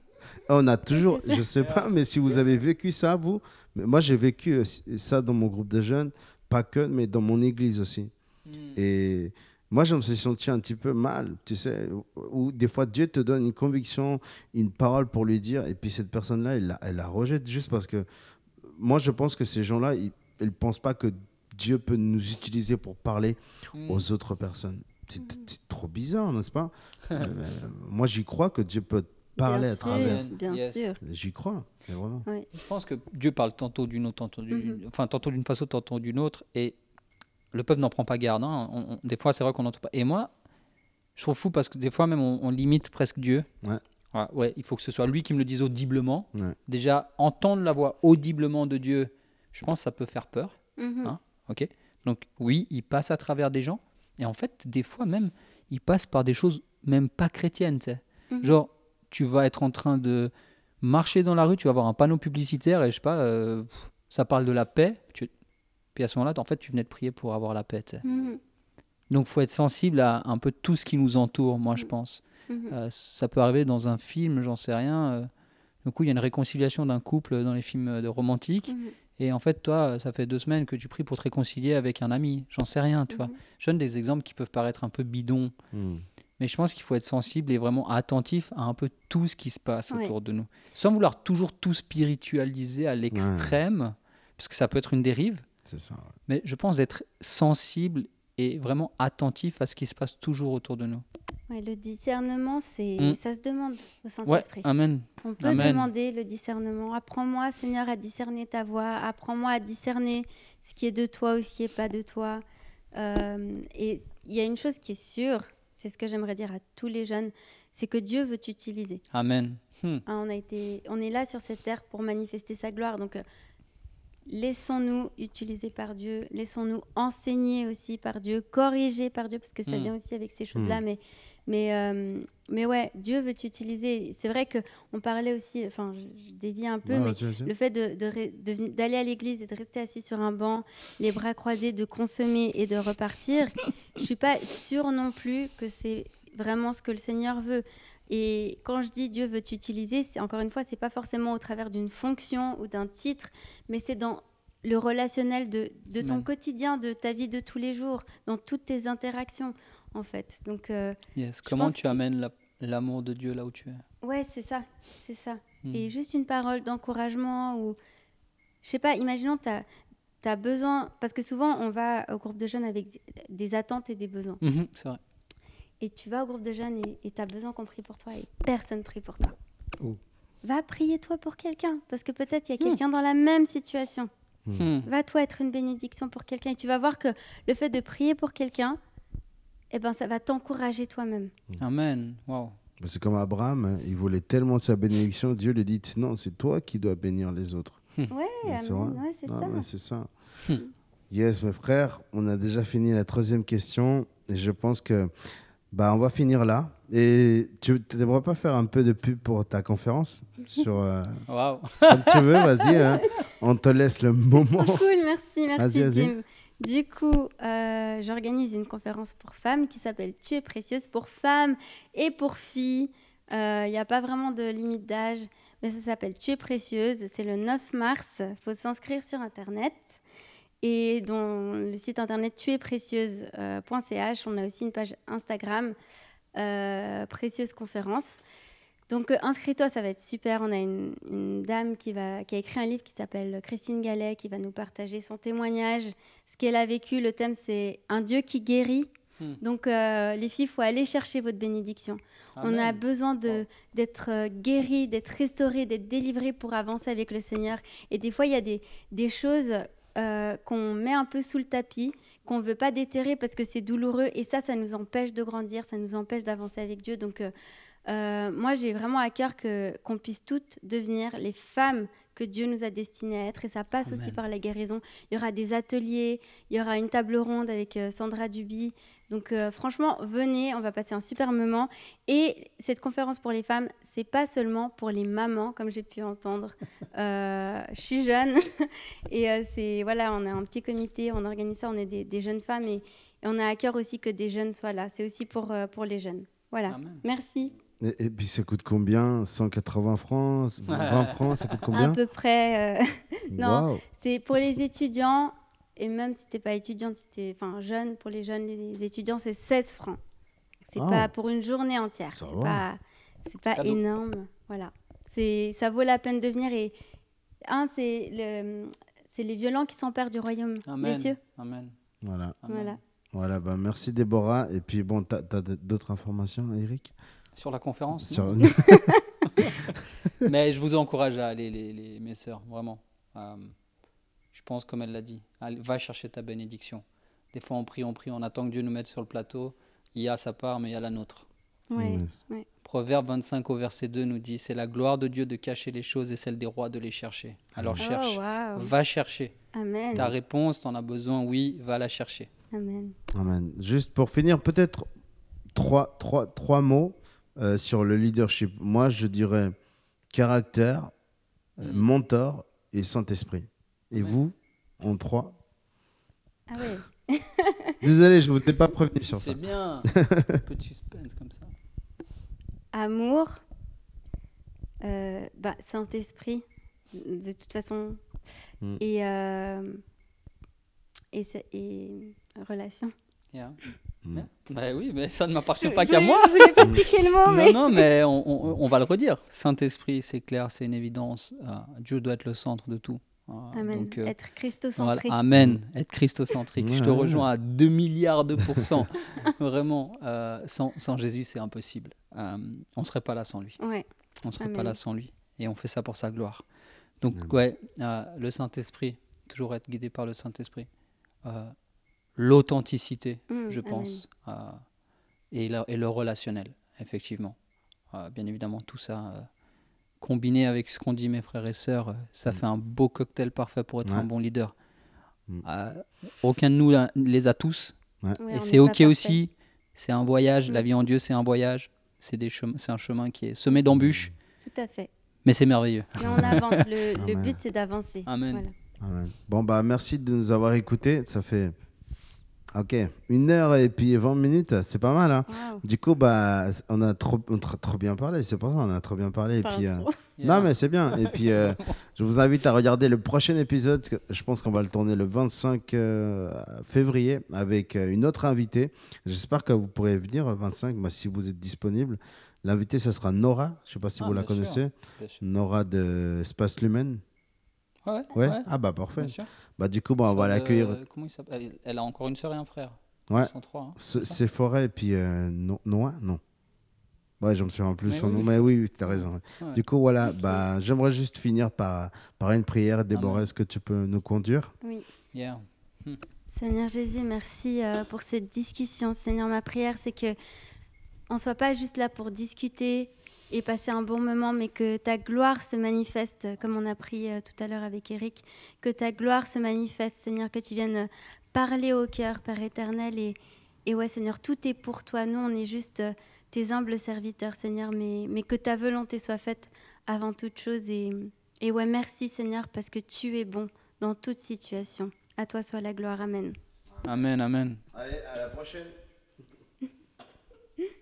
On a toujours, je sais pas, mais si vous avez vécu ça, vous, moi j'ai vécu euh, ça dans mon groupe de jeunes, pas que, mais dans mon église aussi. Mm. Et moi, je me suis senti un petit peu mal, tu sais, où, des fois Dieu te donne une conviction, une parole pour lui dire, et puis cette personne-là, elle, la- elle la rejette juste parce que moi, je pense que ces gens-là, ils ne pensent pas que Dieu peut nous utiliser pour parler Mm. aux autres personnes. C'est c'est trop bizarre, n'est-ce pas? Euh, Moi, j'y crois que Dieu peut parler bien à sûr, travers. bien Yes. sûr. J'y crois, mais vraiment. Je pense que Dieu parle tantôt d'une autre, tantôt d'une, Mhm. enfin tantôt d'une façon, tantôt d'une autre, et le peuple n'en prend pas garde. hein. On- on- des fois, c'est vrai qu'on n'entend pas. Et moi, je trouve fou parce que des fois même, on, on limite presque Dieu. Ouais. Ouais, ouais, il faut que ce soit lui qui me le dise audiblement. Ouais. Déjà, entendre la voix audiblement de Dieu, je pense que ça peut faire peur. Mhm. Hein Ok. Donc oui, il passe à travers des gens, et en fait, des fois même, il passe par des choses même pas chrétiennes. Mhm. Genre, tu vas être en train de marcher dans la rue, tu vas avoir un panneau publicitaire et je sais pas, euh, pff, ça parle de la paix. Tu... Puis à ce moment-là, en fait, tu venais de prier pour avoir la paix. Mhm. Donc, faut être sensible à un peu tout ce qui nous entoure, moi, je pense. Mhm. Euh, ça peut arriver dans un film, j'en sais rien. euh, du coup, il y a une réconciliation d'un couple dans les films de romantiques. Mhm. Et en fait, toi, ça fait deux semaines que tu pries pour te réconcilier avec un ami. J'en sais rien, tu vois. Je donne des exemples qui peuvent paraître un peu bidons. Mais je pense qu'il faut être sensible et vraiment attentif à un peu tout ce qui se passe Ouais. autour de nous. Sans vouloir toujours tout spiritualiser à l'extrême, parce que ça peut être une dérive. C'est ça. ouais. Mais je pense d'être sensible et vraiment attentif à ce qui se passe toujours autour de nous. Ouais, le discernement, c'est Mm. ça se demande au Ouais, Saint-Esprit. amen. On peut Amen. demander le discernement. Apprends-moi, Seigneur, à discerner ta voix. Apprends-moi à discerner ce qui est de toi ou ce qui n'est pas de toi. Euh, et il y a une chose qui est sûre, c'est ce que j'aimerais dire à tous les jeunes, c'est que Dieu veut t'utiliser. Amen. Hmm. Hein, on, a été, on est là sur cette terre pour manifester sa gloire. Donc, euh, laissons-nous utiliser par Dieu. Laissons-nous enseigner aussi par Dieu, corriger par Dieu, parce que ça Mm. vient aussi avec ces choses-là. Mais, mais, euh, mais ouais, Dieu veut t'utiliser. C'est vrai qu'on parlait aussi, enfin, je, je dévie un peu, mais le fait de- de re- de veni- d'aller à l'église et de rester assis sur un banc, les bras croisés, de consommer et de repartir, je suis pas sûre non plus que c'est vraiment ce que le Seigneur veut. Et quand je dis Dieu veut t'utiliser, encore une fois, c'est pas forcément au travers d'une fonction ou d'un titre, mais c'est dans le relationnel de, de ton quotidien, de ta vie de tous les jours, dans toutes tes interactions, en fait. Donc, euh, Yes. Comment tu amènes la- l'amour de Dieu là où tu es? Ouais, c'est ça, c'est ça. Hmm. Et juste une parole d'encouragement ou, je sais pas, imaginons tu as, besoin, parce que souvent on va au groupe de jeunes avec des attentes et des besoins. Mhm, c'est vrai. Et tu vas au groupe de jeunes et tu as besoin qu'on prie pour toi et personne prie pour toi. Oh. Va prier toi pour quelqu'un, parce que peut-être il y a quelqu'un dans la même situation. Hmm. Va toi être une bénédiction pour quelqu'un et tu vas voir que le fait de prier pour quelqu'un, eh ben, ça va t'encourager toi-même. Amen. Wow. Mais C'est comme Abraham, hein, il voulait tellement sa bénédiction, Dieu lui dit non, c'est toi qui dois bénir les autres. Ouais, Ouais, c'est. Ouais, c'est ça. ouais, c'est ça. Hmm. yes, mes frères, on a déjà fini la troisième question et je pense que bah, on va finir là. Et tu n'aimerais pas faire un peu de pub pour ta conférence sur euh, Wow. comme tu veux, vas-y, hein. on te laisse le moment. Cool, merci, merci Vas-y, vas-y. Jim. Du coup, euh, j'organise une conférence pour femmes qui s'appelle Tu es précieuse pour femmes et pour filles. Il n'y a pas vraiment de limite d'âge, mais ça s'appelle Tu es précieuse. C'est le 9 mars. Il faut s'inscrire sur Internet. Et dans le site internet tuesprécieuse.ch, on a aussi une page Instagram, euh, Précieuse Conférence. Donc euh, inscris-toi, ça va être super. On a une, une dame qui, va, qui a écrit un livre qui s'appelle Christine Gallet, qui va nous partager son témoignage, ce qu'elle a vécu. Le thème, c'est un Dieu qui guérit. Hmm. Donc euh, les filles, il faut aller chercher votre bénédiction. On a besoin d'être euh, guéri, d'être restauré, d'être délivré pour avancer avec le Seigneur. Et des fois, il y a des, des choses euh, qu'on met un peu sous le tapis, qu'on ne veut pas déterrer parce que c'est douloureux. Et ça, ça nous empêche de grandir, ça nous empêche d'avancer avec Dieu. Donc, euh, euh, moi, j'ai vraiment à cœur qu'on puisse toutes devenir les femmes que Dieu nous a destinées à être. Et ça passe aussi par la guérison. Il y aura des ateliers, il y aura une table ronde avec euh, Sandra Duby. Donc, euh, franchement, venez, on va passer un super moment. Et cette conférence pour les femmes, c'est pas seulement pour les mamans, comme j'ai pu entendre. Euh, je suis jeune et euh, c'est voilà, on a un petit comité, on organise ça, on est des, des jeunes femmes et, et on a à cœur aussi que des jeunes soient là. C'est aussi pour, pour les jeunes. Voilà. Amen. Merci. Et, et puis ça coûte combien? 180 francs? 20 francs Ça coûte À combien peu près. euh, non. C'est pour les étudiants, et même si t'es pas étudiante, si t'es enfin jeune, pour les jeunes, les étudiants, c'est 16 francs. C'est Ah. pas pour une journée entière. C'est pas, c'est pas Cadeau. énorme. Voilà. C'est, ça vaut la peine de venir. Et un, c'est le, c'est les violents qui s'emparent du royaume Amen. des cieux. Amen. Voilà. Amen. Voilà. Voilà, bah merci Déborah. Et puis bon, t'as as, d'autres informations, Eric? Sur la conférence Sur- Mais je vous encourage à aller, les, les- mes sœurs, vraiment. Euh, je pense, comme elle l'a dit, allez, va chercher ta bénédiction. Des fois, on prie, on prie, on attend que Dieu nous mette sur le plateau. Il y a sa part, mais il y a la nôtre. Yes. Proverbe 25 au verset 2 nous dit C'est la gloire de Dieu de cacher les choses et celle des rois de les chercher. Alors cherche, Oh, va chercher. Amen. Ta réponse, t'en as besoin, oui, va la chercher. Amen. Amen. Juste pour finir, peut-être trois, trois, trois mots euh, sur le leadership. Moi, je dirais caractère, euh, Mm. mentor et Saint-Esprit. Et Ouais. vous, en trois Ah ouais. Désolé, je ne vous ai pas prévenu sur ça. C'est bien. Un peu de suspense comme ça. Amour, euh, bah, Saint-Esprit, de toute façon, Mm. et, euh, et, relation. Yeah. Mm. Bah oui, mais ça ne m'appartient pas qu'à moi. Je voulais pas piquer le mot, mais. Non, non, mais on, on- on va le redire. Saint-Esprit, c'est clair, c'est une évidence. Euh, Dieu doit être le centre de tout. Euh, Amen. donc, euh, Être voilà, christocentré. Amen. Être christocentrique. Je te Ouais. rejoins à 2 milliards de pourcents. Vraiment, euh, sans, sans Jésus, c'est impossible. Euh, on ne serait pas là sans lui. Ouais. On ne serait pas là sans lui. Et on fait ça pour sa gloire. Donc, Amen. ouais, euh, le Saint-Esprit, toujours être guidé par le Saint-Esprit. L'authenticité, Mm, je amen. pense, euh, et, le, et le relationnel, effectivement. Euh, bien évidemment, tout ça euh, combiné avec ce qu'ont dit mes frères et sœurs, ça fait un beau cocktail parfait pour être Ouais. un bon leader. Mm. Euh, aucun de nous les a tous, Ouais, et c'est ok aussi. C'est un voyage. La vie en Dieu, c'est un voyage. C'est des chemins, c'est un chemin qui est semé d'embûches, Tout à fait. mais c'est merveilleux. Mais on avance. Le, but, c'est d'avancer. Amen. Voilà. Amen. Bon, bah merci de nous avoir écoutés. Ça fait. Ok, une heure et puis 20 minutes, c'est pas mal. Hein du coup, bah, on a trop, on a trop bien parlé. C'est pour ça on a trop bien parlé. Et puis, euh. Non, mais c'est bien. Et puis, euh, je vous invite à regarder le prochain épisode. Je pense qu'on va le tourner le 25 euh, février avec euh, une autre invitée. J'espère que vous pourrez venir le 25, bah, si vous êtes disponible. L'invitée, ça sera Nora. Je ne sais pas si Ah, vous la sûr. connaissez. Sûr. Nora de Espace Lumen. Ouais, ouais, Ouais? ouais, Ah, bah, parfait. bien sûr. Bah, du coup, bah, on va l'accueillir. Comment il s'appelle? Elle, elle a encore une sœur et un frère. Ouais. Ils sont trois. hein, C'est Forêt et puis euh, no- Noah? Non. Ouais, je me souviens plus Mais son oui, nom. oui. Mais oui, oui tu as raison. Ouais. Du coup, voilà. Bah, J'aimerais juste finir par, par une prière. Déborah, Amen. est-ce que tu peux nous conduire? Oui. Yeah. Seigneur Jésus, merci euh, pour cette discussion. Seigneur, ma prière, c'est que on soit pas juste là pour discuter et passer un bon moment, mais que ta gloire se manifeste, comme on a pris euh, tout à l'heure avec Eric, que ta gloire se manifeste, Seigneur, que tu viennes euh, parler au cœur, Père éternel. Et, et ouais, Seigneur, tout est pour toi. Nous, on est juste euh, tes humbles serviteurs, Seigneur, mais, mais que ta volonté soit faite avant toute chose. Et, et ouais, merci, Seigneur, parce que tu es bon dans toute situation. À toi soit la gloire. Amen. Amen, amen. Allez, à la prochaine.